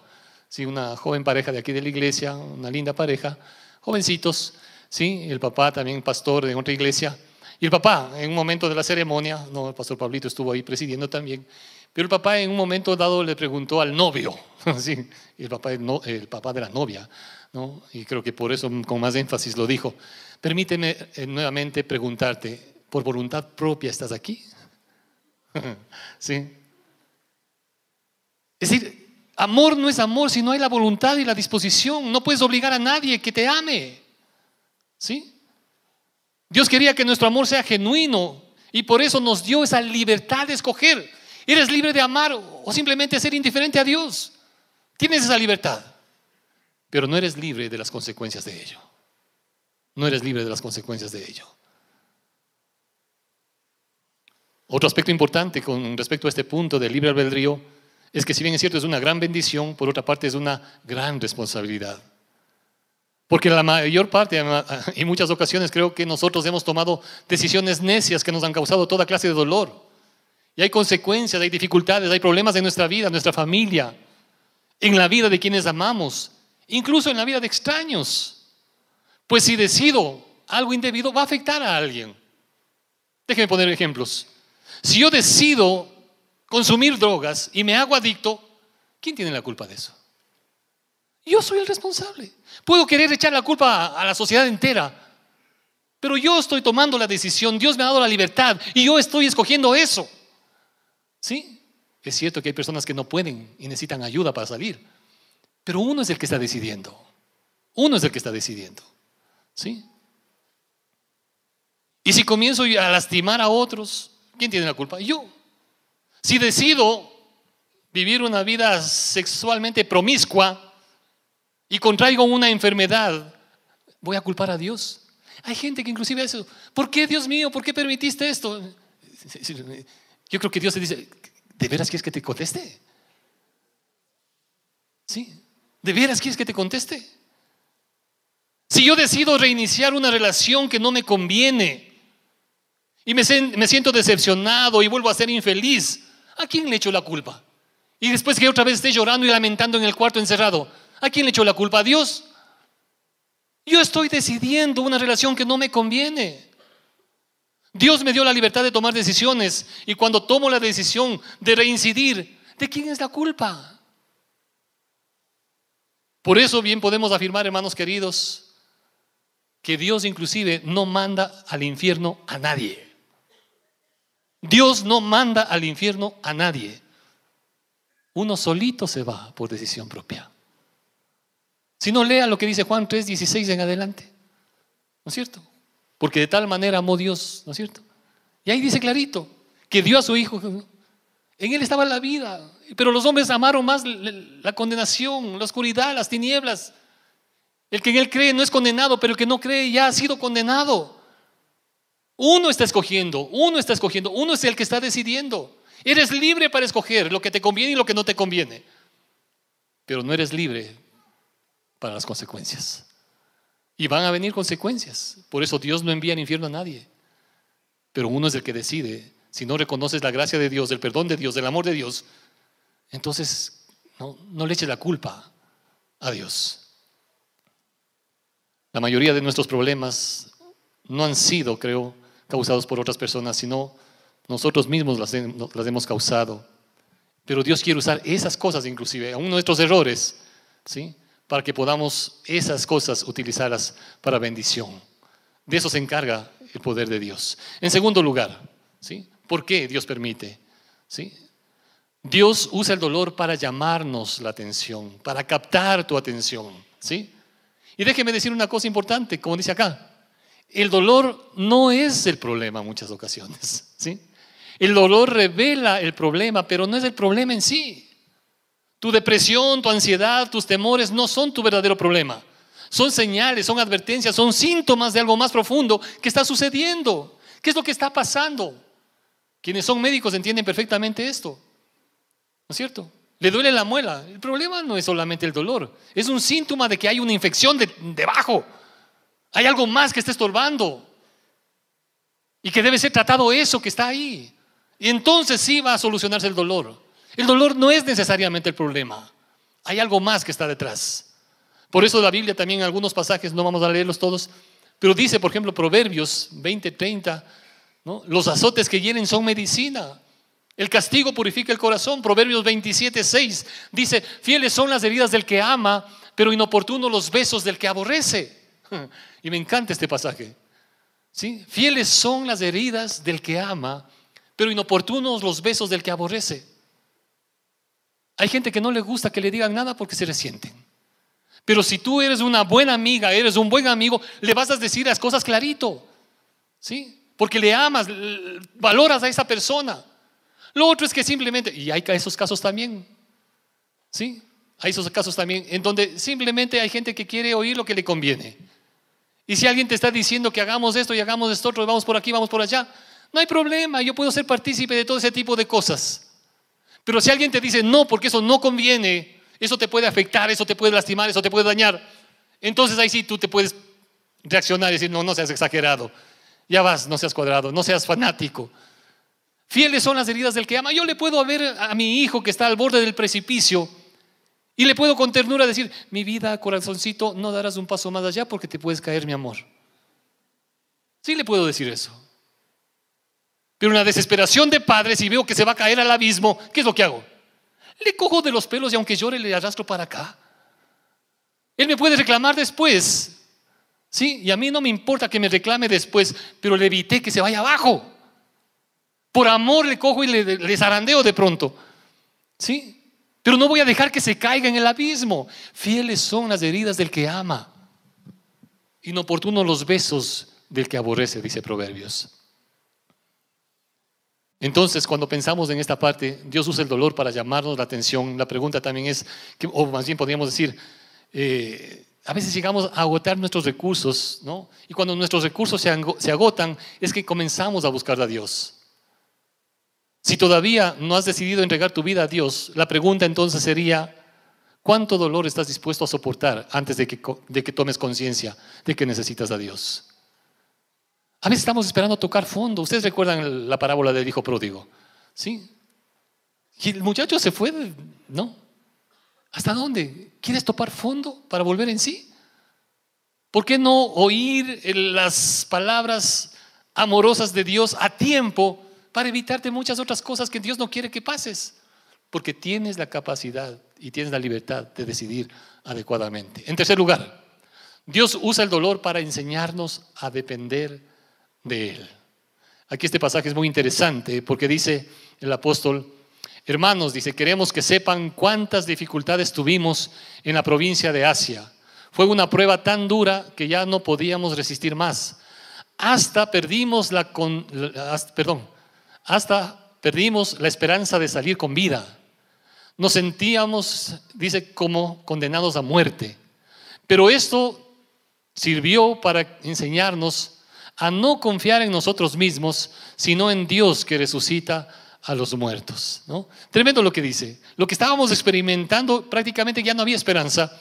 A: ¿sí? una joven pareja de aquí de la iglesia, una linda pareja, jovencitos, ¿sí? el papá también pastor de otra iglesia. Y el papá, en un momento de la ceremonia, no, el pastor Pablito estuvo ahí presidiendo también, pero el papá en un momento dado le preguntó al novio, ¿sí? el, papá, el papá de la novia, ¿no? y creo que por eso con más énfasis lo dijo, permíteme eh, nuevamente preguntarte, por voluntad propia estás aquí. ¿Sí? Es decir, amor no es amor si no hay la voluntad y la disposición. No puedes obligar a nadie que te ame. ¿Sí? Dios quería que nuestro amor sea genuino y por eso nos dio esa libertad de escoger. Eres libre de amar o simplemente ser indiferente a Dios. Tienes esa libertad, pero no eres libre de las consecuencias de ello. No eres libre de las consecuencias de ello. Otro aspecto importante con respecto a este punto del libre albedrío es que si bien es cierto es una gran bendición, por otra parte es una gran responsabilidad. Porque la mayor parte y muchas ocasiones creo que nosotros hemos tomado decisiones necias que nos han causado toda clase de dolor. Y hay consecuencias, hay dificultades, hay problemas en nuestra vida, en nuestra familia, en la vida de quienes amamos, incluso en la vida de extraños. Pues si decido algo indebido, va a afectar a alguien. Déjenme poner ejemplos. Si yo decido consumir drogas y me hago adicto, ¿quién tiene la culpa de eso? Yo soy el responsable. Puedo querer echar la culpa a la sociedad entera, pero yo estoy tomando la decisión, Dios me ha dado la libertad y yo estoy escogiendo eso. ¿Sí? Es cierto que hay personas que no pueden y necesitan ayuda para salir, pero uno es el que está decidiendo. Uno es el que está decidiendo. ¿Sí? Y si comienzo a lastimar a otros, ¿Quién tiene la culpa? Yo. Si decido vivir una vida sexualmente promiscua y contraigo una enfermedad, voy a culpar a Dios. Hay gente que inclusive eso, ¿por qué Dios mío? ¿Por qué permitiste esto? Yo creo que Dios te dice, ¿de veras quieres que te conteste? ¿Sí? ¿De veras quieres que te conteste? Si yo decido reiniciar una relación que no me conviene, y me, siento decepcionado y vuelvo a ser infeliz, ¿a quién le echo la culpa? Y después que otra vez esté llorando y lamentando en el cuarto encerrado, ¿a quién le echó la culpa? ¿A Dios? Yo estoy decidiendo una relación que no me conviene. Dios me dio la libertad de tomar decisiones y cuando tomo la decisión de reincidir, ¿de quién es la culpa? Por eso bien podemos afirmar, hermanos queridos, que Dios inclusive no manda al infierno a nadie. Dios no manda al infierno a nadie. Uno solito se va por decisión propia. Si no, lea lo que dice Juan 3, 16 en adelante. ¿No es cierto? Porque de tal manera amó Dios, ¿no es cierto? Y ahí dice clarito que dio a su Hijo. En Él estaba la vida, pero los hombres amaron más la condenación, la oscuridad, las tinieblas. El que en Él cree no es condenado, pero el que no cree ya ha sido condenado. Uno está escogiendo, uno está escogiendo, uno es el que está decidiendo. Eres libre para escoger lo que te conviene y lo que no te conviene, pero no eres libre para las consecuencias. Y van a venir consecuencias. Por eso Dios no envía al infierno a nadie. Pero uno es el que decide. Si no reconoces la gracia de Dios, el perdón de Dios, el amor de Dios, entonces no, no le eches la culpa a Dios. La mayoría de nuestros problemas no han sido, creo, causados por otras personas, sino nosotros mismos las, hemos causado. Pero Dios quiere usar esas cosas, inclusive, aún nuestros errores, ¿sí? para que podamos esas cosas utilizarlas para bendición. De eso se encarga el poder de Dios. En segundo lugar, ¿sí? ¿por qué Dios permite? ¿Sí? Dios usa el dolor para llamarnos la atención, para captar tu atención. ¿sí? Y déjeme decir una cosa importante, como dice acá, el dolor no es el problema en muchas ocasiones. ¿sí? El dolor revela el problema, pero no es el problema en sí. Tu depresión, tu ansiedad, tus temores no son tu verdadero problema. Son señales, son advertencias, son síntomas de algo más profundo que está sucediendo. ¿Qué es lo que está pasando? Quienes son médicos entienden perfectamente esto. ¿No es cierto? Le duele la muela. El problema no es solamente el dolor, es un síntoma de que hay una infección debajo. Hay algo más que está estorbando y que debe ser tratado eso que está ahí. Y entonces sí va a solucionarse el dolor. El dolor no es necesariamente el problema. Hay algo más que está detrás. Por eso la Biblia también en algunos pasajes, no vamos a leerlos todos, pero dice, por ejemplo, Proverbios 20, 30, ¿no? los azotes que hieren son medicina. El castigo purifica el corazón. Proverbios 27, 6 dice, fieles son las heridas del que ama, pero inoportunos los besos del que aborrece. Y me encanta este pasaje. ¿Sí? Fieles son las heridas del que ama, pero inoportunos los besos del que aborrece. Hay gente que no le gusta que le digan nada porque se resienten. Pero si tú eres una buena amiga, eres un buen amigo, le vas a decir las cosas clarito. ¿Sí? Porque le amas, valoras a esa persona. Lo otro es que simplemente, y hay esos casos también, ¿sí? Hay esos casos también en donde simplemente hay gente que quiere oír lo que le conviene. Y si alguien te está diciendo que hagamos esto y hagamos esto otro, vamos por aquí, vamos por allá, no hay problema, yo puedo ser partícipe de todo ese tipo de cosas. Pero si alguien te dice no, porque eso no conviene, eso te puede afectar, eso te puede lastimar, eso te puede dañar, entonces ahí sí tú te puedes reaccionar y decir, no, no seas exagerado, ya vas, no seas cuadrado, no seas fanático. Fieles son las heridas del que ama. Yo le puedo ver a mi hijo que está al borde del precipicio y le puedo con ternura decir, mi vida, corazoncito, no darás un paso más allá porque te puedes caer, mi amor. Sí le puedo decir eso. Pero una desesperación de padre, si veo que se va a caer al abismo, ¿qué es lo que hago? Le cojo de los pelos y aunque llore le arrastro para acá. Él me puede reclamar después. Sí, y a mí no me importa que me reclame después, pero le evité que se vaya abajo. Por amor le cojo y le, zarandeo de pronto. Sí, pero no voy a dejar que se caiga en el abismo. Fieles son las heridas del que ama. Inoportunos los besos del que aborrece, dice Proverbios. Entonces, cuando pensamos en esta parte, Dios usa el dolor para llamarnos la atención. La pregunta también es, o más bien podríamos decir, eh, a veces llegamos a agotar nuestros recursos, ¿no? Y cuando nuestros recursos se agotan, es que comenzamos a buscar a Dios. Si todavía no has decidido entregar tu vida a Dios, la pregunta entonces sería, ¿cuánto dolor estás dispuesto a soportar antes de que, de que tomes conciencia de que necesitas a Dios? A veces estamos esperando tocar fondo. Ustedes recuerdan la parábola del hijo pródigo, ¿sí? Y el muchacho se fue, ¿no? ¿Hasta dónde? ¿Quieres topar fondo para volver en sí? ¿Por qué no oír las palabras amorosas de Dios a tiempo para evitarte muchas otras cosas que Dios no quiere que pases? Porque tienes la capacidad y tienes la libertad de decidir adecuadamente. En tercer lugar, Dios usa el dolor para enseñarnos a depender de Él. Aquí este pasaje es muy interesante porque dice el apóstol, hermanos, dice, queremos que sepan cuántas dificultades tuvimos en la provincia de Asia fue una prueba tan dura que ya no podíamos resistir más. Hasta perdimos la, perdón, hasta perdimos la esperanza de salir con vida. Nos sentíamos, dice, como condenados a muerte. Pero esto sirvió para enseñarnos a no confiar en nosotros mismos, sino en Dios que resucita a los muertos. ¿no? Tremendo lo que dice. Lo que estábamos experimentando prácticamente ya no había esperanza.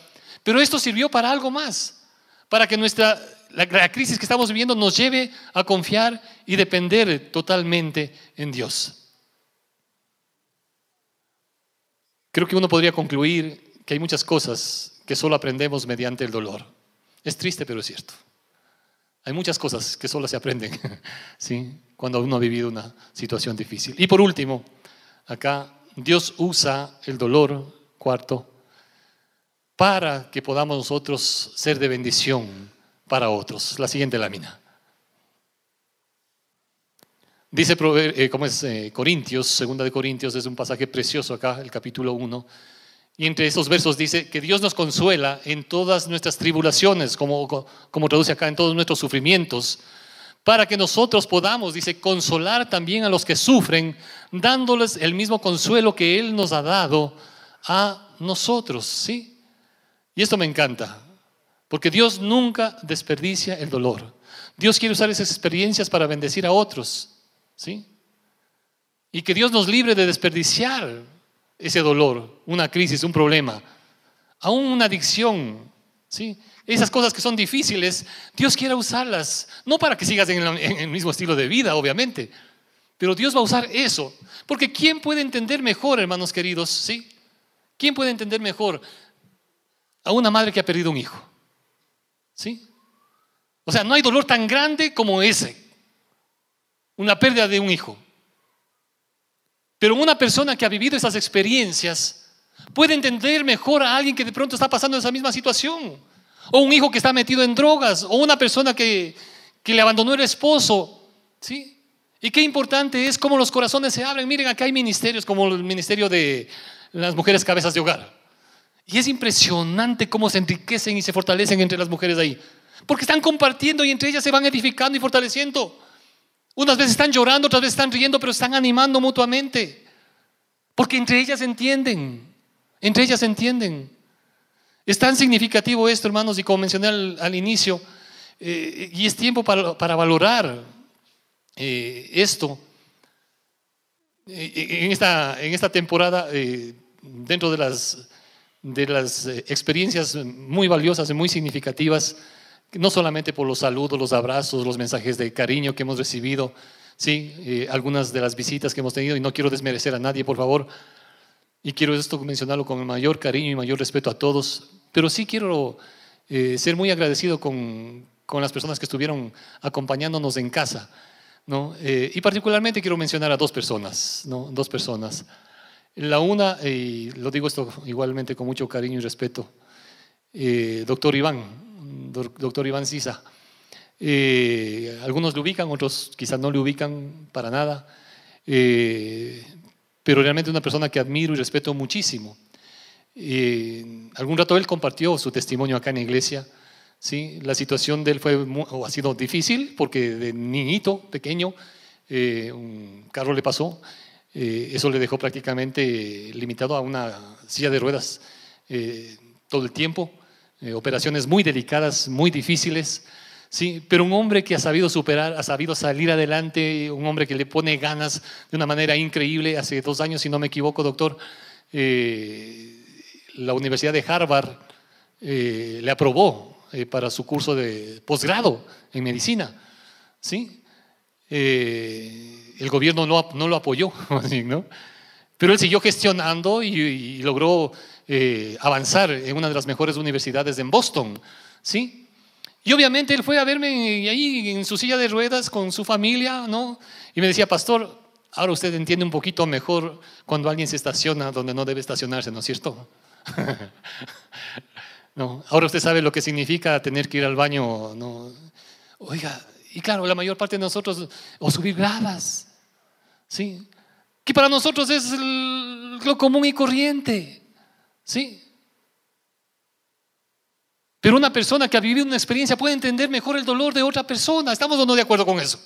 A: Pero esto sirvió para algo más, para que nuestra, la, crisis que estamos viviendo nos lleve a confiar y depender totalmente en Dios. Creo que uno podría concluir que hay muchas cosas que solo aprendemos mediante el dolor. Es triste, pero es cierto. Hay muchas cosas que solo se aprenden ¿sí? cuando uno ha vivido una situación difícil. Y por último, acá Dios usa el dolor, cuarto, para que podamos nosotros ser de bendición para otros. La siguiente lámina. Dice, eh, ¿cómo es? Eh, Corintios, segunda de Corintios, es un pasaje precioso acá, el capítulo 1. Y entre esos versos dice que Dios nos consuela en todas nuestras tribulaciones, como, como traduce acá, en todos nuestros sufrimientos, para que nosotros podamos, dice, consolar también a los que sufren, dándoles el mismo consuelo que Él nos ha dado a nosotros, ¿sí? Y esto me encanta, porque Dios nunca desperdicia el dolor. Dios quiere usar esas experiencias para bendecir a otros, ¿sí? Y que Dios nos libre de desperdiciar ese dolor, una crisis, un problema, aún una adicción, ¿sí? Esas cosas que son difíciles, Dios quiere usarlas, no para que sigas en el mismo estilo de vida, obviamente, pero Dios va a usar eso, porque ¿quién puede entender mejor, hermanos queridos, sí? ¿Quién puede entender mejor a una madre que ha perdido un hijo. ¿Sí? O sea, no hay dolor tan grande como ese, una pérdida de un hijo. Pero una persona que ha vivido esas experiencias puede entender mejor a alguien que de pronto está pasando esa misma situación. O un hijo que está metido en drogas, o una persona que, que le abandonó el esposo. ¿Sí? Y qué importante es cómo los corazones se abren. Miren, acá hay ministerios como el ministerio de las mujeres cabezas de hogar. Y es impresionante cómo se enriquecen y se fortalecen entre las mujeres ahí. Porque están compartiendo y entre ellas se van edificando y fortaleciendo. Unas veces están llorando, otras veces están riendo, pero están animando mutuamente. Porque entre ellas entienden. Entre ellas entienden. Es tan significativo esto, hermanos, y como mencioné al, inicio, eh, y es tiempo para, valorar eh, esto. Eh, en, esta, en esta temporada, dentro de las de las eh, experiencias muy valiosas y muy significativas, no solamente por los saludos, los abrazos, los mensajes de cariño que hemos recibido, sí, eh, algunas de las visitas que hemos tenido, y no quiero desmerecer a nadie, por favor, y quiero esto mencionarlo con el mayor cariño y mayor respeto a todos, pero sí quiero eh, ser muy agradecido con, con, las personas que estuvieron acompañándonos en casa, ¿no? y particularmente quiero mencionar a dos personas, ¿no? Dos personas. La una, y lo digo esto igualmente con mucho cariño y respeto, eh, doctor Iván, doctor Iván Sisa. Eh, algunos le ubican, otros quizás no le ubican para nada, eh, pero realmente una persona que admiro y respeto muchísimo. algún rato él compartió su testimonio acá en la iglesia. ¿sí? La situación de él fue, o ha sido difícil porque de niñito, pequeño, un carro le pasó eh, eso le dejó prácticamente limitado a una silla de ruedas eh, todo el tiempo, eh, operaciones muy delicadas, muy difíciles, sí, pero un hombre que ha sabido superar, ha sabido salir adelante, un hombre que le pone ganas de una manera increíble. Hace dos años, si no me equivoco, doctor, la Universidad de Harvard le aprobó para su curso de posgrado en medicina, sí el gobierno no, no lo apoyó, ¿no? Pero él siguió gestionando y, logró eh, avanzar en una de las mejores universidades en Boston, ¿sí? Y obviamente él fue a verme ahí en su silla de ruedas con su familia, ¿no? Y me decía, pastor, ahora usted entiende un poquito mejor cuando alguien se estaciona donde no debe estacionarse, ¿no es cierto? no, ahora usted sabe lo que significa tener que ir al baño, ¿no? Oiga, y claro, la mayor parte de nosotros, o subir gradas, ¿sí? Que para nosotros es lo común y corriente, ¿sí? Pero una persona que ha vivido una experiencia puede entender mejor el dolor de otra persona. ¿Estamos o no de acuerdo con eso?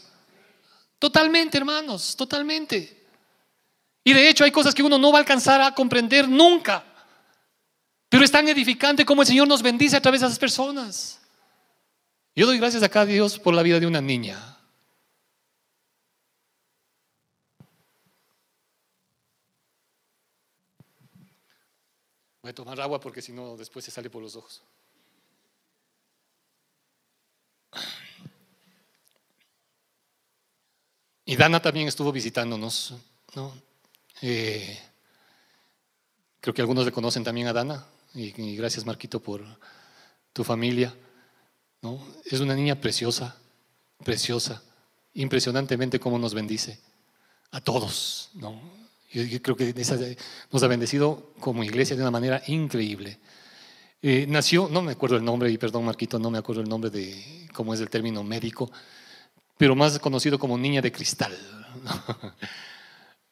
A: Totalmente, hermanos, totalmente. Y de hecho hay cosas que uno no va a alcanzar a comprender nunca. Pero es tan edificante como el Señor nos bendice a través de esas personas. Yo doy gracias acá a Dios por la vida de una niña. Voy a tomar agua porque si no después se sale por los ojos. Y Dana también estuvo visitándonos. ¿no? Eh, creo que algunos le conocen también a Dana. Y, gracias, Marquito, por tu familia. Es una niña preciosa, preciosa. Impresionantemente cómo nos bendice. A todos. Yo, creo que nos ha bendecido como iglesia de una manera increíble. Eh, nació, no me acuerdo el nombre, y perdón Marquito, no me acuerdo el nombre de cómo es el término médico, pero más conocido como niña de cristal,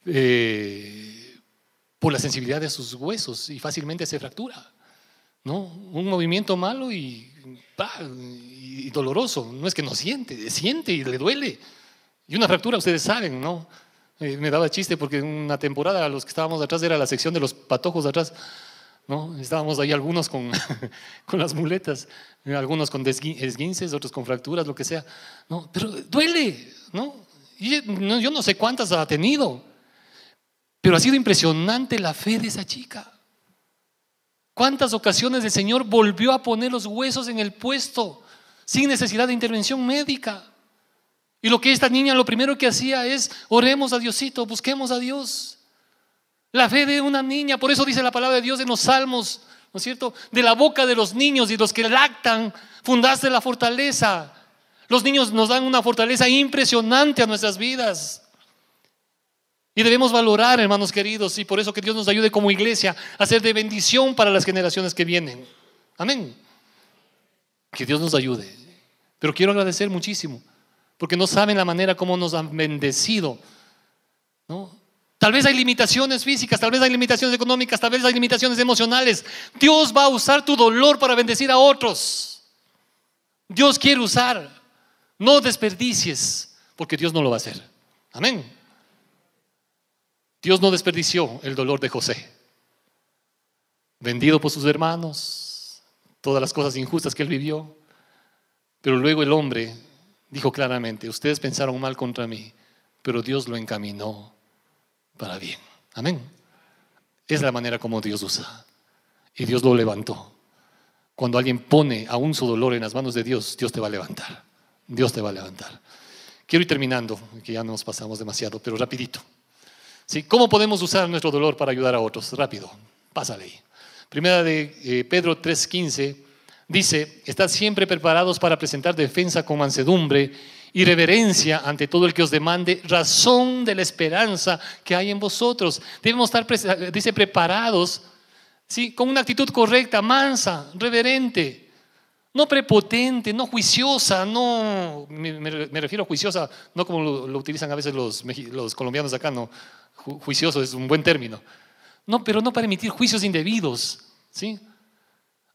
A: eh, por la sensibilidad de sus huesos y fácilmente se fractura. ¿No? Un movimiento malo y, y, doloroso, no es que no siente, siente y le duele. Y una fractura, ustedes saben, ¿no? Eh, me daba chiste porque una temporada los que estábamos atrás era la sección de los patojos de atrás ¿no? Estábamos ahí algunos con, con las muletas, algunos con esguinces, otros con fracturas, lo que sea. ¿no? Pero duele, ¿no? Y yo no sé cuántas ha tenido, pero ha sido impresionante la fe de esa chica. ¿Cuántas ocasiones el Señor volvió a poner los huesos en el puesto sin necesidad de intervención médica? Y lo que esta niña lo primero que hacía es, oremos a Diosito, busquemos a Dios. La fe de una niña, por eso dice la palabra de Dios en los salmos, ¿no es cierto? De la boca de los niños y los que lactan, fundaste la fortaleza. Los niños nos dan una fortaleza impresionante a nuestras vidas. Y debemos valorar, hermanos queridos, y por eso que Dios nos ayude como iglesia a ser de bendición para las generaciones que vienen. Amén. Que Dios nos ayude. Pero quiero agradecer muchísimo, porque no saben la manera como nos han bendecido. ¿no? Tal vez hay limitaciones físicas, tal vez hay limitaciones económicas, tal vez hay limitaciones emocionales. Dios va a usar tu dolor para bendecir a otros. Dios quiere usar. No desperdicies, porque Dios no lo va a hacer. Amén. Dios no desperdició el dolor de José. Vendido por sus hermanos, todas las cosas injustas que él vivió. Pero luego el hombre dijo claramente, ustedes pensaron mal contra mí, pero Dios lo encaminó para bien. Amén. Es la manera como Dios usa. Y Dios lo levantó. Cuando alguien pone aún su dolor en las manos de Dios, Dios te va a levantar. Dios te va a levantar. Quiero ir terminando, que ya nos pasamos demasiado, pero rapidito. ¿Cómo podemos usar nuestro dolor para ayudar a otros? Rápido, pásale ahí. Primera de eh, Pedro 3:15 dice, estad siempre preparados para presentar defensa con mansedumbre y reverencia ante todo el que os demande razón de la esperanza que hay en vosotros. Debemos estar, dice, preparados, ¿sí? con una actitud correcta, mansa, reverente, no prepotente, no juiciosa, no, me, refiero a juiciosa, no como lo, utilizan a veces los, los colombianos acá, no, juicioso es un buen término. No, pero no para emitir juicios indebidos, ¿sí?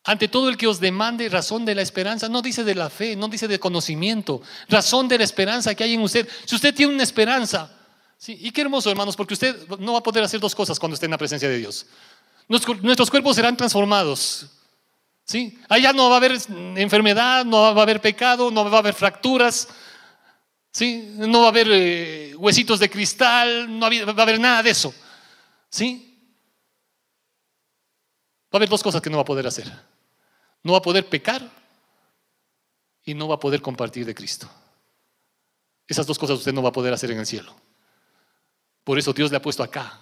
A: Ante todo el que os demande razón de la esperanza, no dice de la fe, no dice de conocimiento, razón de la esperanza que hay en usted. Si usted tiene una esperanza, ¿sí? y qué hermoso hermanos, porque usted no va a poder hacer dos cosas cuando esté en la presencia de Dios. Nuestros cuerpos serán transformados. ¿sí? Allá no va a haber enfermedad, no va a haber pecado, no va a haber fracturas, ¿sí? no va a haber eh, huesitos de cristal, no va a haber nada de eso. ¿sí? Va a haber dos cosas que no va a poder hacer. No va a poder pecar y no va a poder compartir de Cristo. Esas dos cosas usted no va a poder hacer en el cielo. Por eso Dios le ha puesto acá,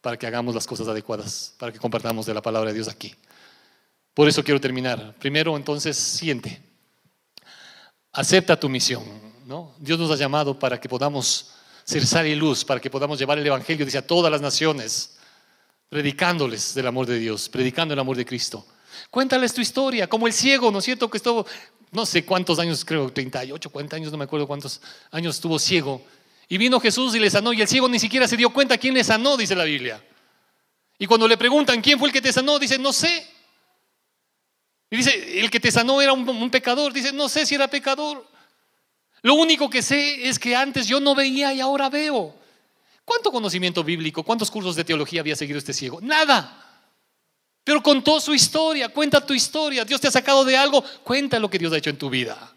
A: para que hagamos las cosas adecuadas, para que compartamos de la palabra de Dios aquí. Por eso quiero terminar. Primero, entonces, siente. Acepta tu misión. ¿No? Dios nos ha llamado para que podamos ser sal y luz, para que podamos llevar el Evangelio, dice, a todas las naciones, predicándoles del amor de Dios, predicando el amor de Cristo. Cuéntales tu historia, como el ciego, ¿no es cierto? Que estuvo, no sé cuántos años, creo 38, 40 años, no me acuerdo cuántos años estuvo ciego. Y vino Jesús y le sanó, y el ciego ni siquiera se dio cuenta quién le sanó, dice la Biblia. Y cuando le preguntan quién fue el que te sanó, dice, no sé. Y dice, el que te sanó era un, un pecador. Dice, no sé si era pecador. Lo único que sé es que antes yo no veía y ahora veo. ¿Cuánto conocimiento bíblico, cuántos cursos de teología había seguido este ciego? Nada. Pero contó su historia, cuenta tu historia. Dios te ha sacado de algo, cuenta lo que Dios ha hecho en tu vida.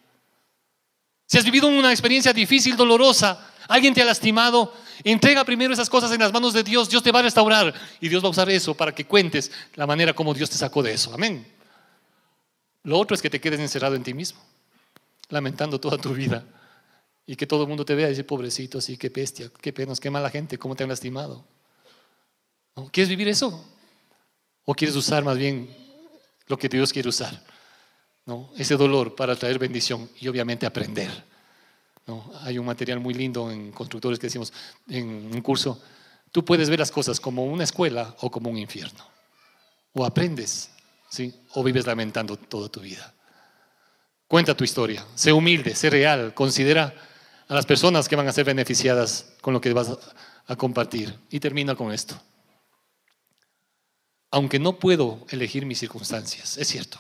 A: Si has vivido una experiencia difícil, dolorosa, alguien te ha lastimado, entrega primero esas cosas en las manos de Dios. Dios te va a restaurar y Dios va a usar eso para que cuentes la manera como Dios te sacó de eso. Amén. Lo otro es que te quedes encerrado en ti mismo lamentando toda tu vida y que todo el mundo te vea y dice, pobrecito, así, qué bestia, qué penas, qué mala gente, cómo te han lastimado. ¿Quieres vivir eso? ¿O quieres usar más bien lo que Dios quiere usar? ¿No? Ese dolor para traer bendición y obviamente aprender. ¿No? Hay un material muy lindo en constructores que decimos en un curso, tú puedes ver las cosas como una escuela o como un infierno. O aprendes, ¿sí? o vives lamentando toda tu vida. Cuenta tu historia, sé humilde, sé real, considera a las personas que van a ser beneficiadas con lo que vas a compartir. Y termina con esto. Aunque no puedo elegir mis circunstancias, es cierto.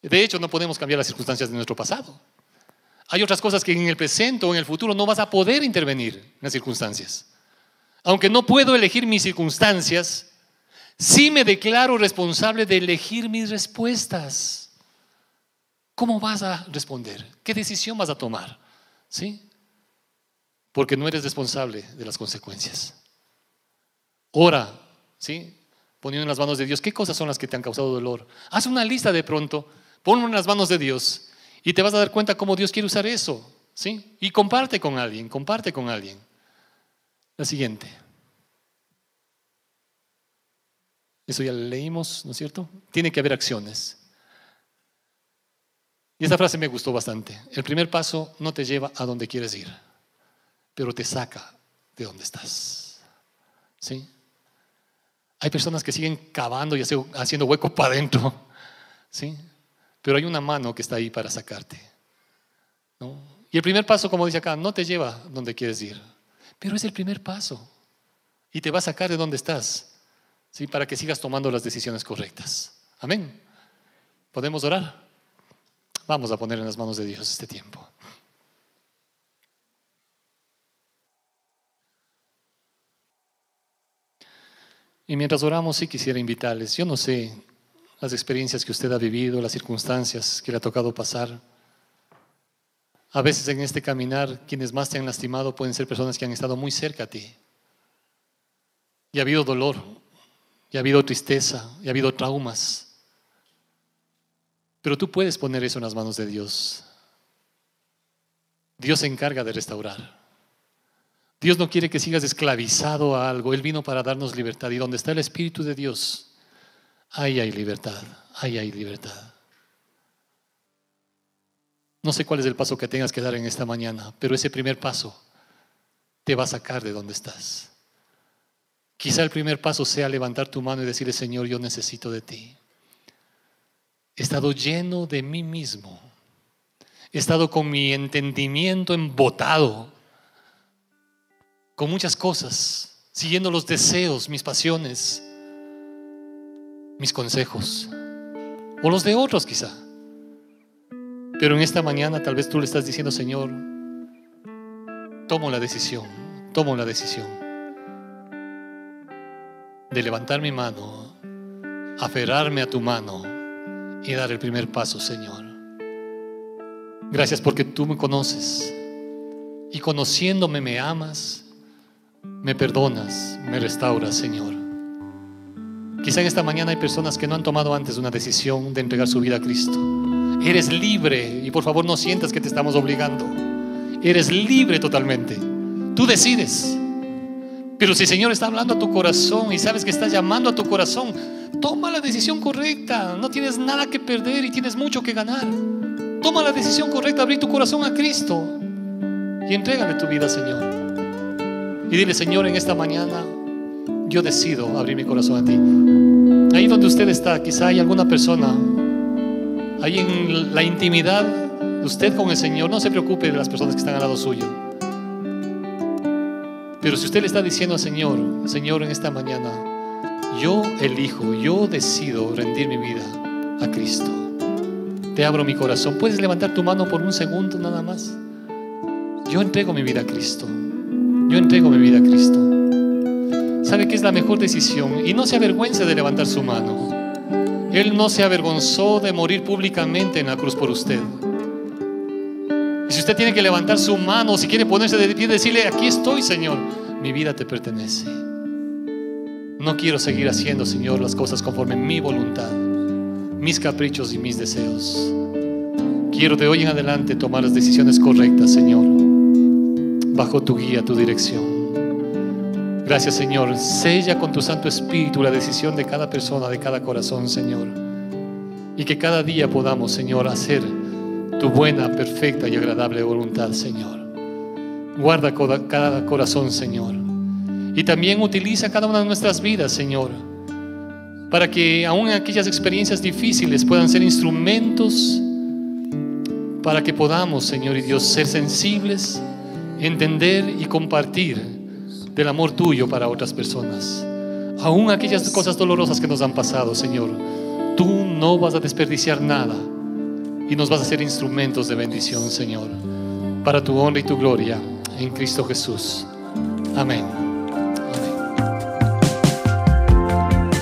A: De hecho, no podemos cambiar las circunstancias de nuestro pasado. Hay otras cosas que en el presente o en el futuro no vas a poder intervenir en las circunstancias. Aunque no puedo elegir mis circunstancias, sí me declaro responsable de elegir mis respuestas. ¿Cómo vas a responder? ¿Qué decisión vas a tomar? ¿Sí? Porque no eres responsable de las consecuencias. Ora, ¿sí? Poniendo en las manos de Dios, ¿qué cosas son las que te han causado dolor? Haz una lista de pronto, ponlo en las manos de Dios y te vas a dar cuenta cómo Dios quiere usar eso, ¿sí? Y comparte con alguien, comparte con alguien. La siguiente. Eso ya lo leímos, ¿no es cierto? Tiene que haber acciones. Y esta frase me gustó bastante. El primer paso no te lleva a donde quieres ir, pero te saca de donde estás. ¿Sí? Hay personas que siguen cavando y haciendo hueco para adentro. ¿Sí? Pero hay una mano que está ahí para sacarte. Y el primer paso, como dice acá, no te lleva donde quieres ir, pero es el primer paso. Y te va a sacar de donde estás, ¿sí? para que sigas tomando las decisiones correctas. Amén. ¿Podemos orar? Vamos a poner en las manos de Dios este tiempo. Y mientras oramos, sí quisiera invitarles, yo no sé las experiencias que usted ha vivido, las circunstancias que le ha tocado pasar. A veces en este caminar, quienes más te han lastimado pueden ser personas que han estado muy cerca a ti. Y ha habido dolor, y ha habido tristeza, y ha habido traumas. Pero tú puedes poner eso en las manos de Dios. Dios se encarga de restaurar. Dios no quiere que sigas esclavizado a algo. Él vino para darnos libertad. Y donde está el Espíritu de Dios, ahí hay libertad. Ahí hay libertad. No sé cuál es el paso que tengas que dar en esta mañana, pero ese primer paso te va a sacar de donde estás. Quizá el primer paso sea levantar tu mano y decirle, Señor, yo necesito de ti. He estado lleno de mí mismo. He estado con mi entendimiento embotado, con muchas cosas, siguiendo los deseos, mis pasiones, mis consejos, o los de otros quizá. Pero en esta mañana tal vez tú le estás diciendo, Señor, tomo la decisión, tomo la decisión de levantar mi mano, aferrarme a tu mano y dar el primer paso, Señor. Gracias porque tú me conoces y conociéndome me amas, me perdonas, me restauras, Señor. Quizá en esta mañana hay personas que no han tomado antes una decisión de entregar su vida a Cristo. Eres libre y por favor no sientas que te estamos obligando. Eres libre totalmente. Tú decides. Pero si el Señor está hablando a tu corazón y sabes que está llamando a tu corazón, toma la decisión correcta. No tienes nada que perder y tienes mucho que ganar. Toma la decisión correcta, abrir tu corazón a Cristo y entrégale tu vida, Señor. Y dile, Señor, en esta mañana yo decido abrir mi corazón a ti. Ahí donde usted está, quizá hay alguna persona, ahí en la intimidad, usted con el Señor, no se preocupe de las personas que están al lado suyo. Pero si usted le está diciendo al Señor, Señor, en esta mañana, yo elijo, yo decido rendir mi vida a Cristo. Te abro mi corazón. ¿Puedes levantar tu mano por un segundo nada más? Yo entrego mi vida a Cristo. Yo entrego mi vida a Cristo. ¿Sabe que es la mejor decisión? Y no se avergüence de levantar su mano. Él no se avergonzó de morir públicamente en la cruz por usted. Y si usted tiene que levantar su mano, si quiere ponerse de pie, decirle, aquí estoy, Señor, mi vida te pertenece. No quiero seguir haciendo, Señor, las cosas conforme mi voluntad, mis caprichos y mis deseos. Quiero de hoy en adelante tomar las decisiones correctas, Señor, bajo tu guía, tu dirección. Gracias, Señor. Sella con tu Santo Espíritu la decisión de cada persona, de cada corazón, Señor. Y que cada día podamos, Señor, hacer tu buena, perfecta y agradable voluntad, Señor. Guarda cada corazón, Señor. Y también utiliza cada una de nuestras vidas, Señor, para que aún aquellas experiencias difíciles puedan ser instrumentos para que podamos, Señor y Dios, ser sensibles, entender y compartir del amor tuyo para otras personas. Aún aquellas cosas dolorosas que nos han pasado, Señor, tú no vas a desperdiciar nada y nos vas a hacer instrumentos de bendición, Señor, para tu honra y tu gloria en Cristo Jesús. Amén.